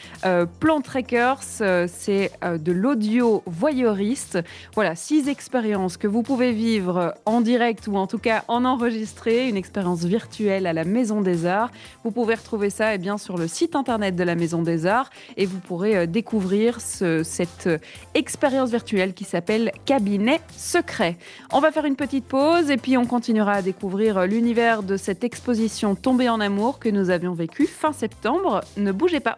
A: Plan Trekkers, euh, c'est euh, de l'audio voyeuriste. Voilà, six expériences que vous pouvez vivre en direct ou en tout cas en enregistré, une expérience virtuelle à la Maison des Arts. Vous pouvez retrouver ça eh bien, sur le site internet de la Maison des Arts et vous pourrez euh, découvrir cette expérience virtuelle qui s'appelle Cabinet Secret. On va faire une petite pause et puis on continuera à découvrir l'univers de cette exposition Tombée en amour que nous avions vécue fin septembre. Ne bougez pas.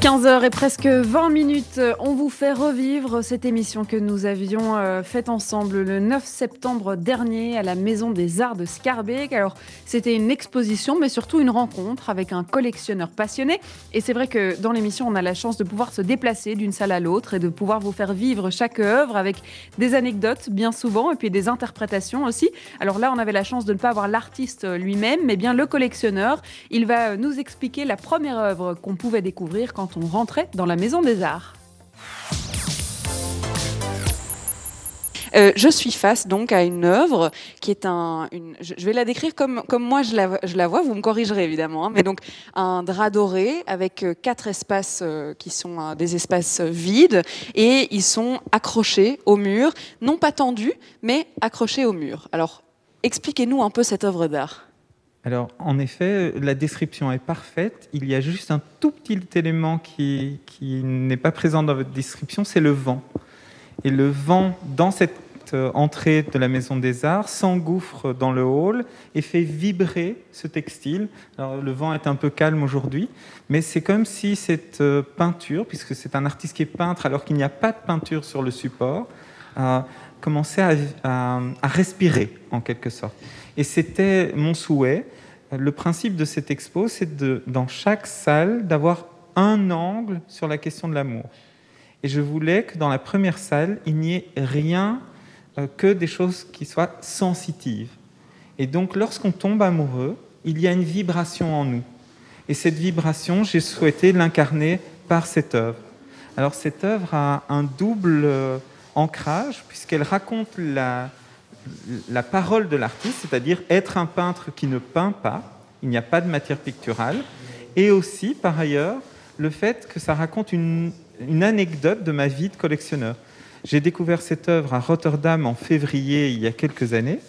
A: 15h et presque 20 minutes, on vous fait revivre cette émission que nous avions euh, faite ensemble le 9 septembre dernier à la Maison des Arts de Scarbeck. Alors, c'était une exposition, mais surtout une rencontre avec un collectionneur passionné. Et c'est vrai que dans l'émission, on a la chance de pouvoir se déplacer d'une salle à l'autre et de pouvoir vous faire vivre chaque œuvre avec des anecdotes bien souvent et puis des interprétations aussi. Alors là, on avait la chance de ne pas avoir l'artiste lui-même, mais bien le collectionneur. Il va nous expliquer la première œuvre qu'on pouvait découvrir quand on rentrait dans la Maison des Arts. Euh, je suis face donc à une œuvre qui est un, une, je vais la décrire comme, comme moi je la, je la vois, vous me corrigerez évidemment, hein, mais donc un drap doré avec euh, quatre espaces euh, qui sont des espaces vides et ils sont accrochés au mur, non pas tendus, mais accrochés au mur. Alors expliquez-nous un peu cette œuvre d'art.
G: Alors, en effet, la description est parfaite. Il y a juste un tout petit élément qui, n'est pas présent dans votre description, c'est le vent. Et le vent, dans cette euh, entrée de la Maison des Arts, s'engouffre dans le hall et fait vibrer ce textile. Alors, le vent est un peu calme aujourd'hui, mais c'est comme si cette euh, peinture, puisque c'est un artiste qui est peintre alors qu'il n'y a pas de peinture sur le support, a commencé à respirer en quelque sorte. Et c'était mon souhait. Le principe de cette expo, c'est de, dans chaque salle, d'avoir un angle sur la question de l'amour. Et je voulais que dans la première salle, il n'y ait rien euh, que des choses qui soient sensitives. Et donc, lorsqu'on tombe amoureux, il y a une vibration en nous. Et cette vibration, j'ai souhaité l'incarner par cette œuvre. Alors, cette œuvre a un double euh, ancrage, puisqu'elle raconte la, la parole de l'artiste, c'est-à-dire être un peintre qui ne peint pas, il n'y a pas de matière picturale, et aussi, par ailleurs, le fait que ça raconte une, anecdote de ma vie de collectionneur. J'ai découvert cette œuvre à Rotterdam en février, il y a quelques années,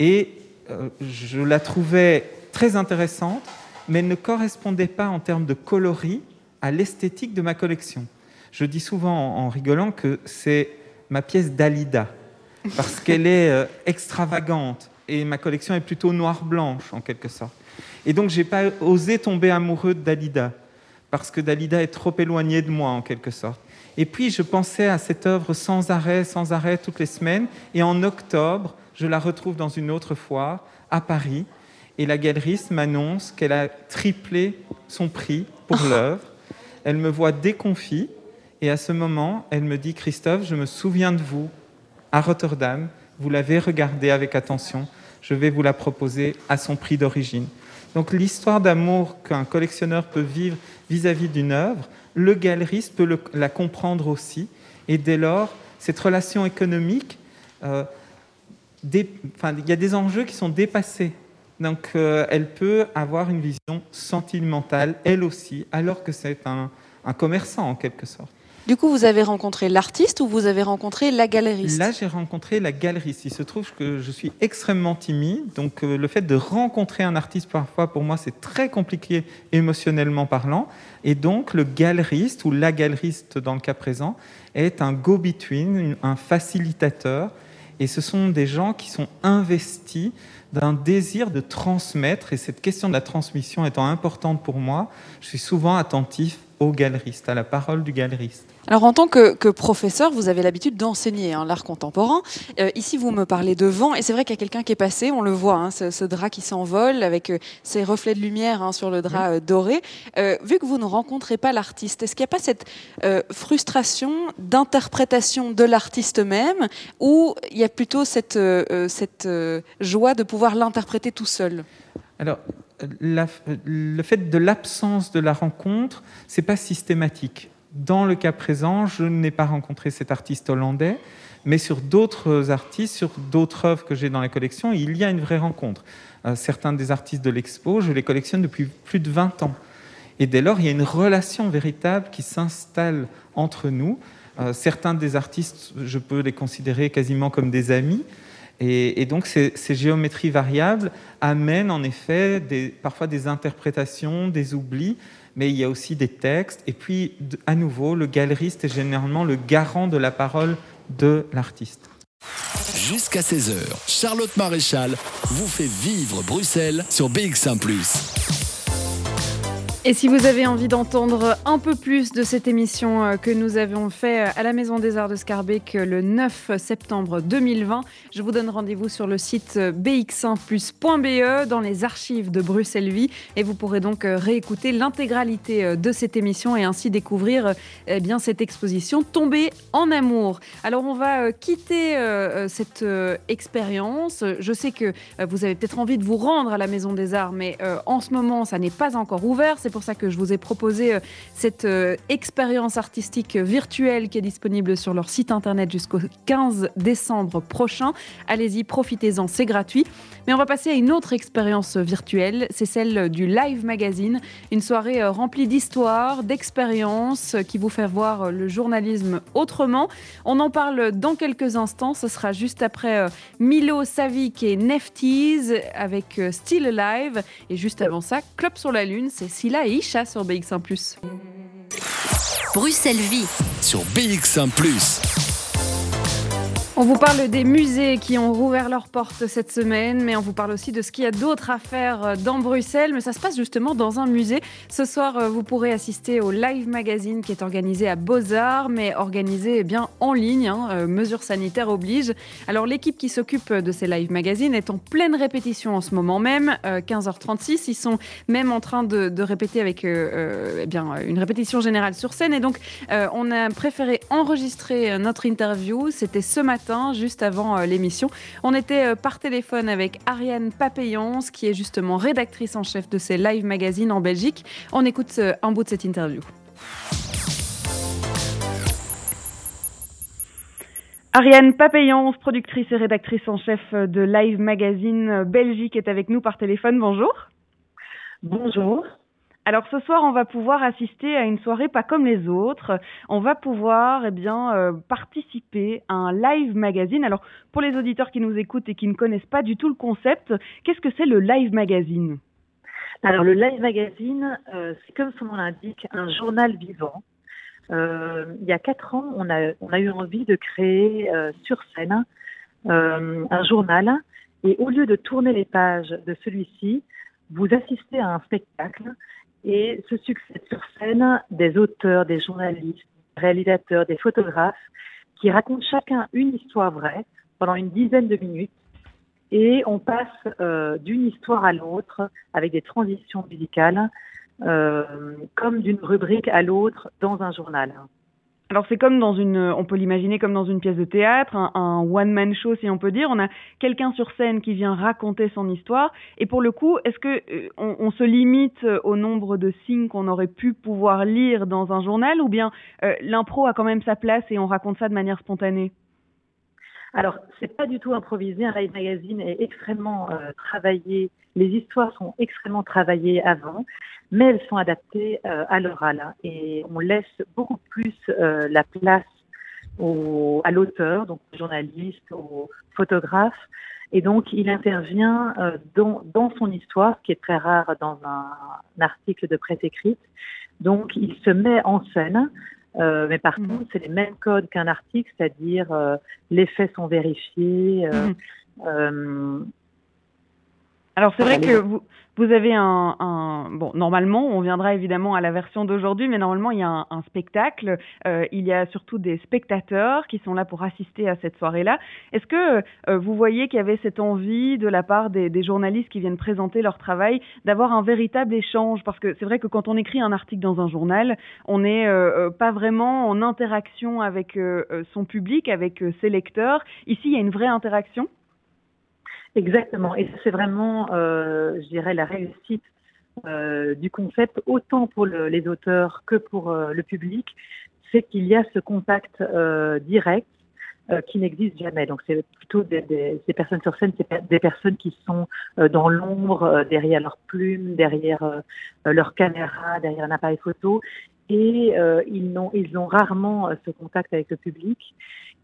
G: et euh, je la trouvais très intéressante, mais elle ne correspondait pas en termes de coloris à l'esthétique de ma collection. Je dis souvent en rigolant que c'est ma pièce d'Alida parce qu'elle est euh, extravagante et ma collection est plutôt noire-blanche en quelque sorte. Et donc j'ai pas osé tomber amoureux de Dalida parce que Dalida est trop éloignée de moi en quelque sorte. Et puis je pensais à cette œuvre sans arrêt, sans arrêt toutes les semaines. Et en octobre, je la retrouve dans une autre foire à Paris. Et la galeriste m'annonce qu'elle a triplé son prix pour oh. l'œuvre. Elle me voit déconfit. Et à ce moment, elle me dit Christophe, je me souviens de vous à Rotterdam. Vous l'avez regardée avec attention. Je vais vous la proposer à son prix d'origine. Donc l'histoire d'amour qu'un collectionneur peut vivre vis-à-vis d'une œuvre, le galeriste peut la comprendre aussi. Et dès lors, cette relation économique, euh, il y a des enjeux qui sont dépassés. Donc euh, elle peut avoir une vision sentimentale, elle aussi, alors que c'est un commerçant en quelque sorte.
A: Du coup, vous avez rencontré l'artiste ou vous avez rencontré la galeriste?
G: Là, j'ai rencontré la galeriste. Il se trouve que je suis extrêmement timide, donc euh, le fait de rencontrer un artiste parfois, pour moi, c'est très compliqué émotionnellement parlant. Et donc, le galeriste ou la galeriste, dans le cas présent, est un go-between, un facilitateur. Et ce sont des gens qui sont investis d'un désir de transmettre. Et cette question de la transmission étant importante pour moi, je suis souvent attentif au galeriste, à la parole du galeriste.
H: Alors en tant que, professeur, vous avez l'habitude d'enseigner hein, l'art contemporain. Euh, ici, vous me parlez de vent, et c'est vrai qu'il y a quelqu'un qui est passé, on le voit, hein, ce, drap qui s'envole avec euh, ses reflets de lumière hein, sur le drap euh, doré. vu que vous ne rencontrez pas l'artiste, est-ce qu'il n'y a pas cette frustration d'interprétation de l'artiste même, ou il y a plutôt cette, cette joie de pouvoir l'interpréter tout seul?
G: Alors, le fait de l'absence de la rencontre, c'est pas systématique. Dans le cas présent, je n'ai pas rencontré cet artiste hollandais, mais sur d'autres artistes, sur d'autres œuvres que j'ai dans la collection, il y a une vraie rencontre. Euh, certains des artistes de l'expo, je les collectionne depuis plus de 20 ans. Et dès lors, il y a une relation véritable qui s'installe entre nous. Euh, certains des artistes, je peux les considérer quasiment comme des amis. Et, donc ces, géométries variables amènent en effet parfois des interprétations, des oublis, mais il y a aussi des textes. Et puis, à nouveau, le galeriste est généralement le garant de la parole de l'artiste.
C: Jusqu'à 16h, Charlotte Maréchal vous fait vivre Bruxelles sur BX1 ⁇
A: et si vous avez envie d'entendre un peu plus de cette émission euh, que nous avions fait euh, à la Maison des Arts de Scarbeck euh, le 9 septembre 2020, je vous donne rendez-vous sur le site bx1plus.be dans les archives de Bruxelles Vie et vous pourrez donc réécouter l'intégralité de cette émission et ainsi découvrir eh bien, cette exposition Tomber en amour. Alors on va quitter cette expérience. Je sais que vous avez peut-être envie de vous rendre à la Maison des Arts, mais en ce moment ça n'est pas encore ouvert. Pour ça que je vous ai proposé euh, cette euh, expérience artistique virtuelle qui est disponible sur leur site internet jusqu'au 15 décembre prochain. Allez-y, profitez-en, c'est gratuit. Mais on va passer à une autre expérience virtuelle, c'est celle du Live Magazine, une soirée euh, remplie d'histoires, d'expériences qui vous fait voir le journalisme autrement. On en parle dans quelques instants, ce sera juste après Milo Savic et Nefties avec Still Alive. Et juste avant ça, Club sur la Lune, c'est Silla Isha sur BX1 ⁇
B: Bruxelles Vie.
C: Sur BX1 ⁇
A: on vous parle des musées qui ont rouvert leurs portes cette semaine, mais on vous parle aussi de ce qu'il y a d'autre à faire euh, dans Bruxelles. Mais ça se passe justement dans un musée. Ce soir, euh, vous pourrez assister au Live Magazine qui est organisé à Beaux-Arts, mais organisé eh bien en ligne, hein, euh, mesures sanitaires obligent. Alors l'équipe qui s'occupe de ces Live Magazines est en pleine répétition en ce moment même, 15h36. Ils sont même en train de, répéter avec eh bien, une répétition générale sur scène. Et donc, on a préféré enregistrer notre interview. C'était ce matin juste avant euh, l'émission. On était euh, par téléphone avec Ariane Papayons, qui est justement rédactrice en chef de ces live magazines en Belgique. On écoute euh, un bout de cette interview. Ariane Papayons, productrice et rédactrice en chef de Live Magazine Belgique, est avec nous par téléphone. Bonjour.
I: Bonjour.
A: Alors ce soir, on va pouvoir assister à une soirée pas comme les autres. On va pouvoir eh euh, participer à un live magazine. Alors pour les auditeurs qui nous écoutent et qui ne connaissent pas du tout le concept, qu'est-ce que c'est le live magazine?
I: Alors le live magazine, euh, c'est comme son nom l'indique, un journal vivant. Euh, il y a quatre ans, on a eu envie de créer sur scène un journal. Et au lieu de tourner les pages de celui-ci, vous assistez à un spectacle et se succèdent sur scène des auteurs, des journalistes, des réalisateurs, des photographes qui racontent chacun une histoire vraie pendant une dizaine de minutes et on passe euh, d'une histoire à l'autre avec des transitions musicales euh, comme d'une rubrique à l'autre dans un journal.
A: Alors c'est comme dans une, on peut l'imaginer comme dans une pièce de théâtre, un, one-man show si on peut dire. On a quelqu'un sur scène qui vient raconter son histoire. Et pour le coup, est-ce que euh, on, se limite au nombre de signes qu'on aurait pu pouvoir lire dans un journal, ou bien euh, l'impro a quand même sa place et on raconte ça de manière spontanée?
I: Alors, c'est pas du tout improvisé. Un live magazine est extrêmement euh, travaillé. Les histoires sont extrêmement travaillées avant, mais elles sont adaptées euh, à l'oral. Et on laisse beaucoup plus euh, la place au, à l'auteur, donc au journaliste, au photographe. Et donc, il intervient dans, dans, son histoire, qui est très rare dans un article de presse écrite. Donc, il se met en scène euh, mais par mmh. contre, c'est les mêmes codes qu'un article, c'est-à-dire euh, les faits sont vérifiés. Euh, mmh.
J: Alors c'est vrai que vous, vous avez un, un, Bon, normalement, on viendra évidemment à la version d'aujourd'hui, mais normalement, il y a un, un spectacle. Euh, il y a surtout des spectateurs qui sont là pour assister à cette soirée-là. Est-ce que euh, vous voyez qu'il y avait cette envie de la part des, des journalistes qui viennent présenter leur travail d'avoir un véritable échange? Parce que c'est vrai que quand on écrit un article dans un journal, on n'est euh, pas vraiment en interaction avec son public, avec ses lecteurs. Ici, il y a une vraie interaction?
I: Exactement. Et c'est vraiment, euh, je dirais, la réussite euh, du concept, autant pour le, les auteurs que pour euh, le public, c'est qu'il y a ce contact direct qui n'existe jamais. Donc c'est plutôt des, personnes sur scène, c'est des personnes qui sont dans l'ombre, derrière leur plume, derrière leur caméra, derrière un appareil photo, et ils, n'ont, ils ont rarement ce contact avec le public.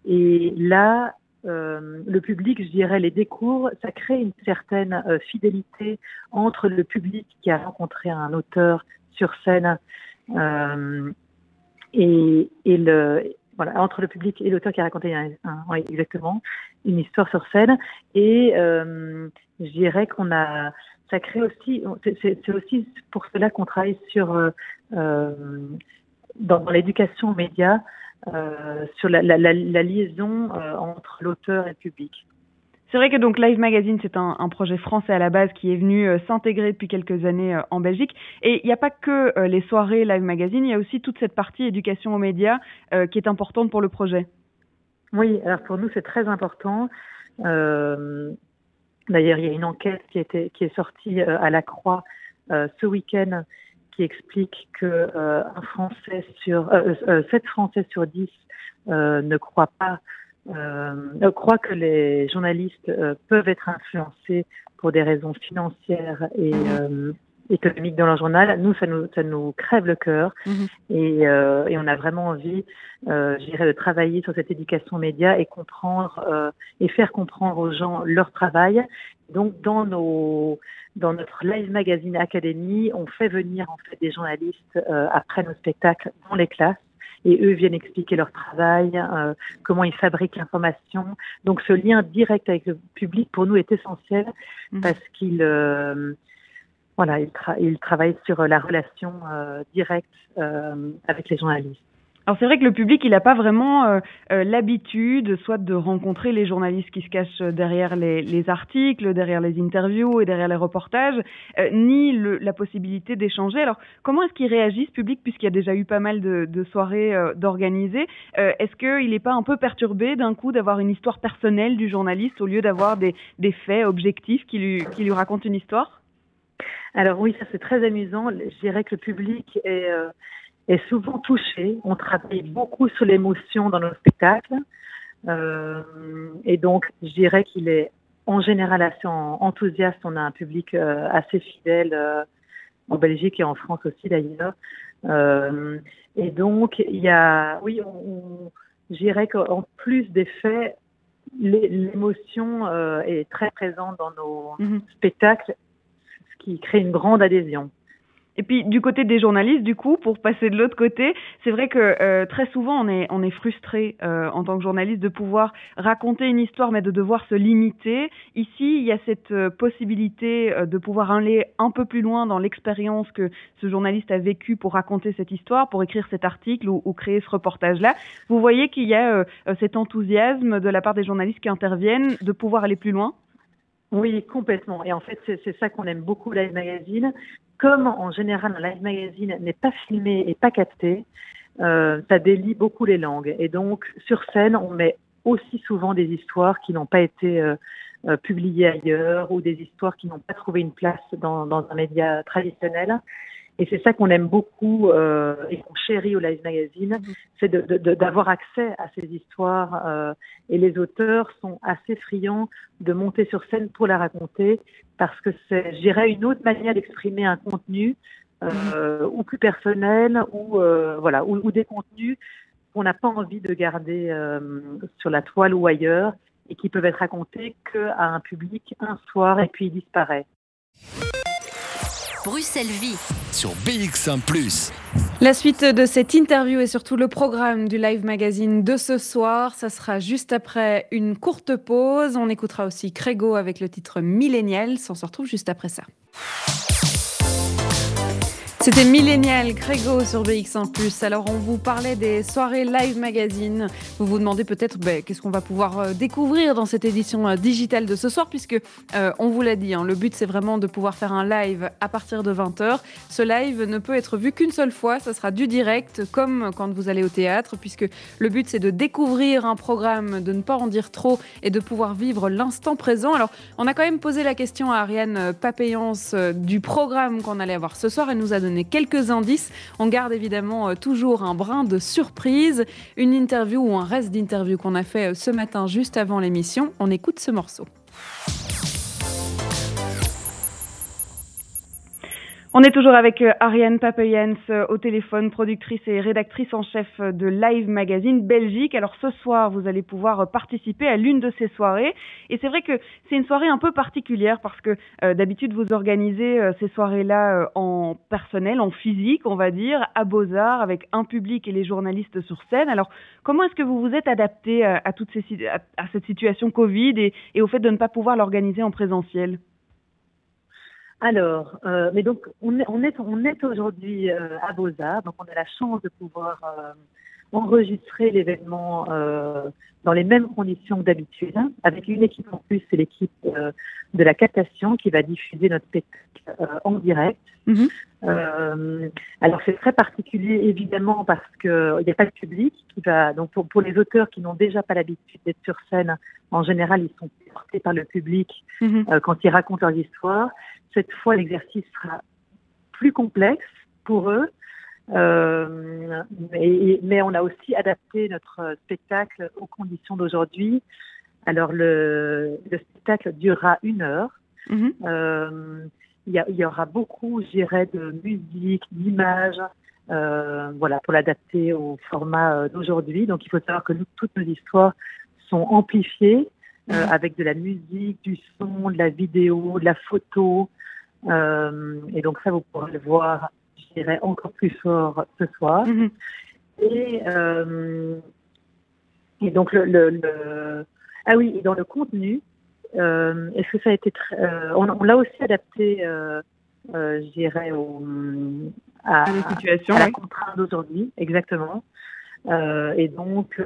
I: Et là, euh, le public, je dirais, les découvre, ça crée une certaine euh, fidélité entre le public qui a rencontré un auteur sur scène euh, et, le voilà entre le public et l'auteur qui a raconté exactement une histoire sur scène. Et je dirais qu'on a ça crée aussi c'est aussi pour cela qu'on travaille sur dans, dans l'éducation aux médias sur la, liaison euh, entre l'auteur et le public.
J: C'est vrai que donc Live Magazine, c'est un, projet français à la base qui est venu euh, s'intégrer depuis quelques années euh, en Belgique. Et il n'y a pas que euh, les soirées Live Magazine, il y a aussi toute cette partie éducation aux médias euh, qui est importante pour le projet.
I: Oui, alors pour nous, c'est très important. D'ailleurs, il y a une enquête qui, était, qui est sortie à la Croix ce week-end qui explique que euh, un Français sur euh, euh, 7 Français sur 10 euh, ne croient pas euh, croient que les journalistes peuvent être influencés pour des raisons financières et économiques dans leur journal. Nous, ça nous ça nous crève le cœur mmh. et, et on a vraiment envie, je dirais, de travailler sur cette éducation média et comprendre et faire comprendre aux gens leur travail. Donc, dans nos dans notre Live Magazine Academy, on fait venir en fait des journalistes euh, après nos spectacles dans les classes et eux viennent expliquer leur travail, euh, comment ils fabriquent l'information. Donc ce lien direct avec le public pour nous est essentiel mmh. parce qu'il euh, voilà, il, tra il, travaille sur la relation euh, directe euh, avec les journalistes.
J: Alors c'est vrai que le public, il n'a pas vraiment euh, euh, l'habitude, soit de rencontrer les journalistes qui se cachent derrière les, les articles, derrière les interviews et derrière les reportages, euh, ni la possibilité d'échanger. Alors comment est-ce qu'il réagit ce public, puisqu'il y a déjà eu pas mal de, soirées euh, d'organiser euh, Est-ce qu'il n'est pas un peu perturbé d'un coup d'avoir une histoire personnelle du journaliste au lieu d'avoir des, des faits objectifs qui lui, qui lui racontent une histoire?
I: Alors oui, ça c'est très amusant. Je dirais que le public est, euh, est souvent touché. On travaille beaucoup sur l'émotion dans nos spectacles. Euh, et donc, je dirais qu'il est en général assez enthousiaste. On a un public euh, assez fidèle euh, en Belgique et en France aussi d'ailleurs. Et donc, il y a, oui, on, on, je dirais qu'en plus des faits, l'émotion est très présente dans nos mm -hmm. spectacles, ce qui crée une grande adhésion.
J: Et puis du côté des journalistes, du coup, pour passer de l'autre côté, c'est vrai que euh, très souvent on est on est frustré euh, en tant que journaliste de pouvoir raconter une histoire, mais de devoir se limiter. Ici, il y a cette euh, possibilité euh, de pouvoir aller un peu plus loin dans l'expérience que ce journaliste a vécu pour raconter cette histoire, pour écrire cet article ou, ou créer ce reportage-là. Vous voyez qu'il y a euh, cet enthousiasme de la part des journalistes qui interviennent de pouvoir aller plus loin?
I: Oui, complètement. Et en fait, c'est ça qu'on aime beaucoup Live Magazine. Comme en général, un Live Magazine n'est pas filmé et pas capté, euh, ça délie beaucoup les langues. Et donc, sur scène, on met aussi souvent des histoires qui n'ont pas été euh, euh, publiées ailleurs ou des histoires qui n'ont pas trouvé une place dans, dans un média traditionnel. Et c'est ça qu'on aime beaucoup euh, et qu'on chérit au Live Magazine, c'est d'avoir accès à ces histoires. Euh, et les auteurs sont assez friands de monter sur scène pour la raconter, parce que c'est, je dirais, une autre manière d'exprimer un contenu, euh, ou plus personnel, ou voilà, ou, ou, des contenus qu'on n'a pas envie de garder sur la toile ou ailleurs, et qui peuvent être racontés qu'à un public un soir, et puis ils disparaissent.
B: Bruxelles Vie
C: sur BX1 ⁇
A: La suite de cette interview et surtout le programme du Live Magazine de ce soir, ça sera juste après une courte pause. On écoutera aussi Crégo avec le titre Millennial. On se retrouve juste après ça. C'était Millennial Grégo sur BX1 Alors, on vous parlait des soirées live magazine. Vous vous demandez peut-être ben, qu'est-ce qu'on va pouvoir euh, découvrir dans cette édition euh, digitale de ce soir, puisque euh, on vous l'a dit, hein, le but c'est vraiment de pouvoir faire un live à partir de 20h. Ce live ne peut être vu qu'une seule fois, ça sera du direct, comme quand vous allez au théâtre, puisque le but c'est de découvrir un programme, de ne pas en dire trop et de pouvoir vivre l'instant présent. Alors, on a quand même posé la question à Ariane Papéance du programme qu'on allait avoir ce soir. Elle nous a donné quelques indices. On garde évidemment euh, toujours un brin de surprise. Une interview ou un reste d'interview qu'on a fait euh, ce matin juste avant l'émission. On écoute ce morceau. On est toujours avec euh, Ariane Papeyens euh, au téléphone, productrice et rédactrice en chef euh, de Live Magazine Belgique. Alors ce soir, vous allez pouvoir participer à l'une de ces soirées. Et c'est vrai que c'est une soirée un peu particulière parce que d'habitude, vous organisez ces soirées-là en personnel, en physique, on va dire, à Beaux-Arts, avec un public et les journalistes sur scène. Alors comment est-ce que vous vous êtes adapté à, à, cette situation Covid et au fait de ne pas pouvoir l'organiser en présentiel?
I: Alors, euh, mais donc on est, on est, aujourd'hui euh, à Beaux-Arts, donc on a la chance de pouvoir euh, enregistrer l'événement dans les mêmes conditions que d'habitude, avec une équipe en plus, c'est l'équipe de la captation qui va diffuser notre spectacle en direct. Mhm. alors c'est très particulier évidemment parce qu'il n'y a pas de public qui va donc pour, pour les auteurs qui n'ont déjà pas l'habitude d'être sur scène, en général ils sont portés par le public mhm. quand ils racontent leurs histoires. Cette fois, l'exercice sera plus complexe pour eux. Euh, mais, on a aussi adapté notre spectacle aux conditions d'aujourd'hui. Alors le, spectacle durera une heure. Mhm. Euh, il, y aura beaucoup, je dirais, de musique, d'images, euh, voilà, pour l'adapter au format d'aujourd'hui. Donc il faut savoir que toutes nos histoires sont amplifiées mhm. avec de la musique, du son, de la vidéo, de la photo, euh, et donc ça, vous pourrez le voir, je dirais, encore plus fort ce soir. Mhm. Et, euh, et donc, le, le, Ah oui, et dans le contenu, euh, est-ce que ça a été très... on, l'a aussi adapté, je dirais, à, la situation, à la contrainte d'aujourd'hui, exactement. et donc,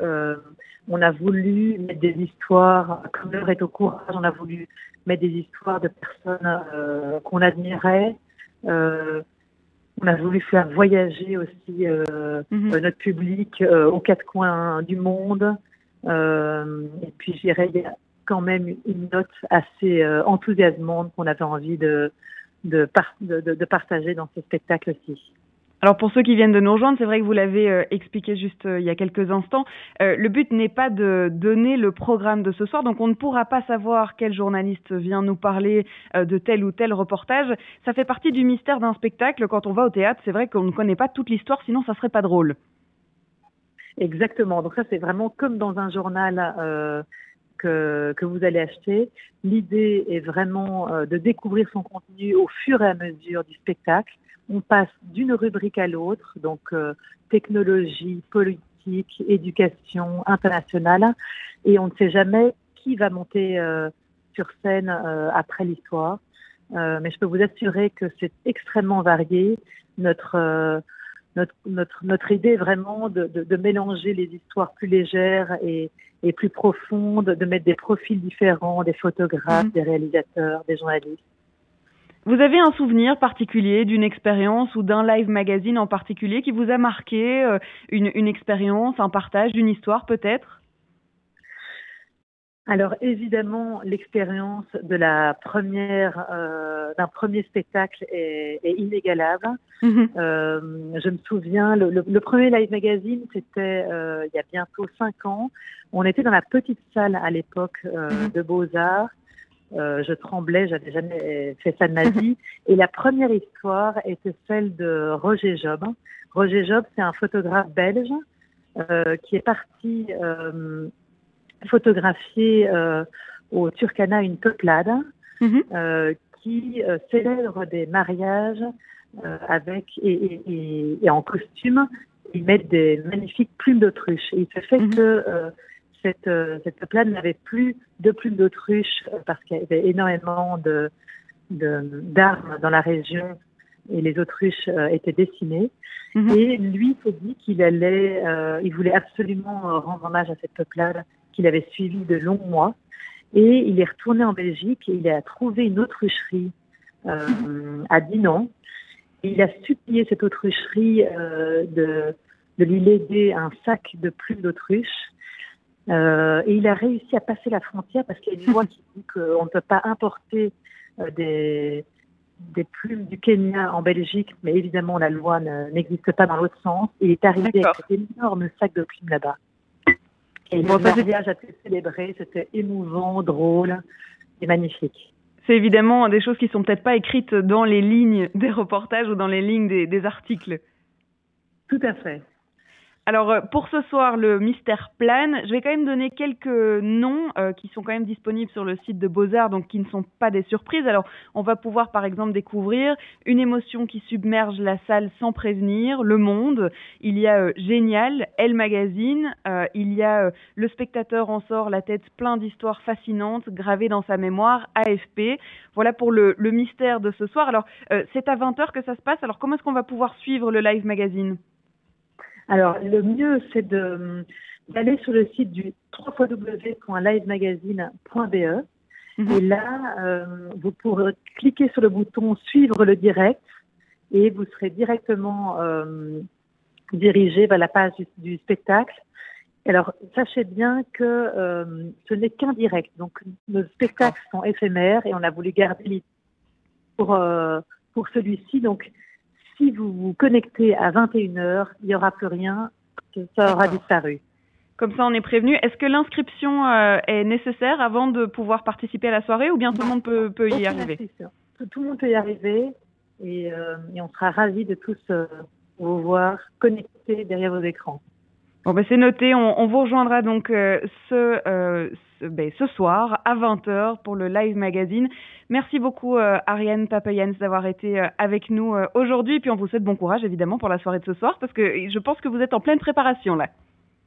I: on a voulu mettre des histoires, comme l'heure est au courage, on a voulu mettre des histoires de personnes euh, qu'on admirait. Euh, on a voulu faire voyager aussi euh, mhm. notre public aux quatre coins du monde. et puis, je dirais, il y a quand même une note assez enthousiasmante qu'on avait envie de, de, de partager dans ce spectacle-ci.
A: Alors pour ceux qui viennent de nous rejoindre, c'est vrai que vous l'avez euh, expliqué juste euh, il y a quelques instants. Euh, le but n'est pas de donner le programme de ce soir, donc on ne pourra pas savoir quel journaliste vient nous parler de tel ou tel reportage. Ça fait partie du mystère d'un spectacle. Quand on va au théâtre, c'est vrai qu'on ne connaît pas toute l'histoire, sinon ça serait pas drôle.
I: Exactement. Donc ça c'est vraiment comme dans un journal. Que, vous allez acheter. L'idée est vraiment de découvrir son contenu au fur et à mesure du spectacle on passe d'une rubrique à l'autre, donc euh, technologie, politique, éducation, internationale, et on ne sait jamais qui va monter euh, sur scène euh, après l'histoire. mais je peux vous assurer que c'est extrêmement varié. Notre, idée est vraiment de, mélanger les histoires plus légères et, et, plus profondes, de mettre des profils différents, des photographes, mmh. des réalisateurs, des journalistes.
A: Vous avez un souvenir particulier d'une expérience ou d'un live magazine en particulier qui vous a marqué, euh, une, une expérience, un partage d'une histoire peut-être?
I: Alors évidemment, l'expérience de la première, euh, d'un premier spectacle est, est inégalable. Mhm. Euh, je me souviens, le, le, premier live magazine, c'était euh, il y a bientôt cinq ans. On était dans la petite salle à l'époque mhm. de Beaux Arts. Je tremblais, j'avais jamais fait ça de ma vie. Et la première histoire était celle de Roger Job. Roger Job, c'est un photographe belge qui est parti euh, photographier euh, au Turkana une peuplade mhm. euh, qui célèbre des mariages avec et, en costume, ils mettent des magnifiques plumes d'autruche. Il se fait mhm. que cette, cette peuplade n'avait plus de plumes d'autruche parce qu'il y avait énormément de d'armes dans la région et les autruches étaient décimées. Mhm. Et lui s'est dit qu'il allait, euh, il voulait absolument euh, rendre hommage à cette peuplade qu'il avait suivie de longs mois. Et il est retourné en Belgique et il a trouvé une autrucherie euh, à Dinan. Et il a supplié cette autrucherie euh, de, de lui léguer un sac de plumes d'autruche. Euh, et il a réussi à passer la frontière parce qu'il y a une loi qui dit qu'on ne peut pas importer des, des plumes du Kenya en Belgique, mais évidemment la loi n'existe pas dans l'autre sens. Il est arrivé avec cet énorme sac de plumes là-bas. Et bon, le mariage a été célébré, c'était émouvant, drôle et magnifique.
A: C'est évidemment des choses qui sont peut-être pas écrites dans les lignes des reportages ou dans les lignes des articles.
I: Tout à fait.
A: Alors euh, pour ce soir, le mystère plane, je vais quand même donner quelques noms euh, qui sont quand même disponibles sur le site de Beaux-Arts, donc qui ne sont pas des surprises. Alors on va pouvoir par exemple découvrir une émotion qui submerge la salle sans prévenir, Le Monde, il y a euh, Génial, Elle Magazine, il y a Le spectateur en sort la tête plein d'histoires fascinantes gravées dans sa mémoire, AFP. Voilà pour le, le mystère de ce soir. Alors c'est à 20h que ça se passe, alors comment est-ce qu'on va pouvoir suivre le Live Magazine?
I: Alors, le mieux, c'est d'aller sur le site du www.livemagazine.be. Mhm. Et là, euh, vous pourrez cliquer sur le bouton Suivre le direct et vous serez directement euh, dirigé vers la page du, spectacle. Alors, sachez bien que euh, ce n'est qu'un direct. Donc, nos spectacles sont éphémères et on a voulu garder pour, pour celui-ci. Donc, si vous vous connectez à 21h, il n'y aura plus rien, ça aura disparu.
A: Comme ça, on est prévenu. Est-ce que l'inscription euh, est nécessaire avant de pouvoir participer à la soirée ou bien tout le monde peut, peut y arriver?
I: tout, le monde peut y arriver et, euh, on sera ravis de tous euh, vous voir connectés derrière vos écrans.
A: Bon, ben, c'est noté. On, vous rejoindra donc ce, ben, ce soir à 20h pour le Live Magazine. Merci beaucoup euh, Ariane Papayens d'avoir été euh, avec nous euh, aujourd'hui. Et puis on vous souhaite bon courage évidemment pour la soirée de ce soir parce que je pense que vous êtes en pleine préparation là.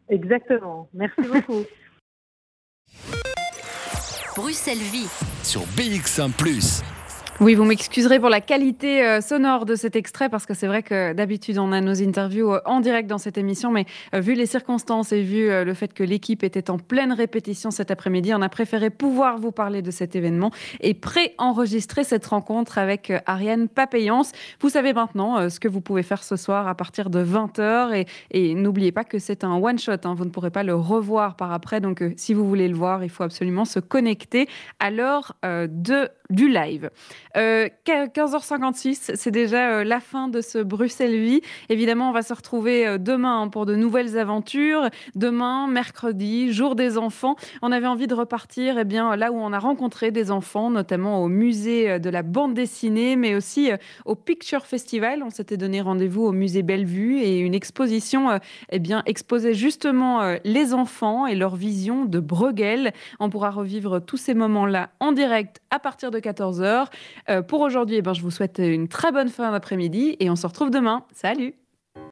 I: Exactement. Merci beaucoup.
B: Bruxelles Vie
C: sur BX1 ⁇
A: oui, vous m'excuserez pour la qualité euh, sonore de cet extrait parce que c'est vrai que d'habitude on a nos interviews euh, en direct dans cette émission, mais euh, vu les circonstances et vu le fait que l'équipe était en pleine répétition cet après-midi, on a préféré pouvoir vous parler de cet événement et pré-enregistrer cette rencontre avec Ariane Papayance. Vous savez maintenant ce que vous pouvez faire ce soir à partir de 20h et, n'oubliez pas que c'est un one-shot, hein. vous ne pourrez pas le revoir par après, donc si vous voulez le voir, il faut absolument se connecter à l'heure de du live. 15h56, euh, c'est déjà euh, la fin de ce Bruxelles Vie. Évidemment, on va se retrouver euh, demain pour de nouvelles aventures. Demain, mercredi, jour des enfants. On avait envie de repartir eh bien, là où on a rencontré des enfants, notamment au musée de la bande dessinée, mais aussi au Picture Festival. On s'était donné rendez-vous au musée Bellevue et une exposition eh bien, exposait justement les enfants et leur vision de Bruegel. On pourra revivre tous ces moments-là en direct à partir de 14h. Euh, pour aujourd'hui, eh ben, je vous souhaite une très bonne fin d'après-midi et on se retrouve demain. Salut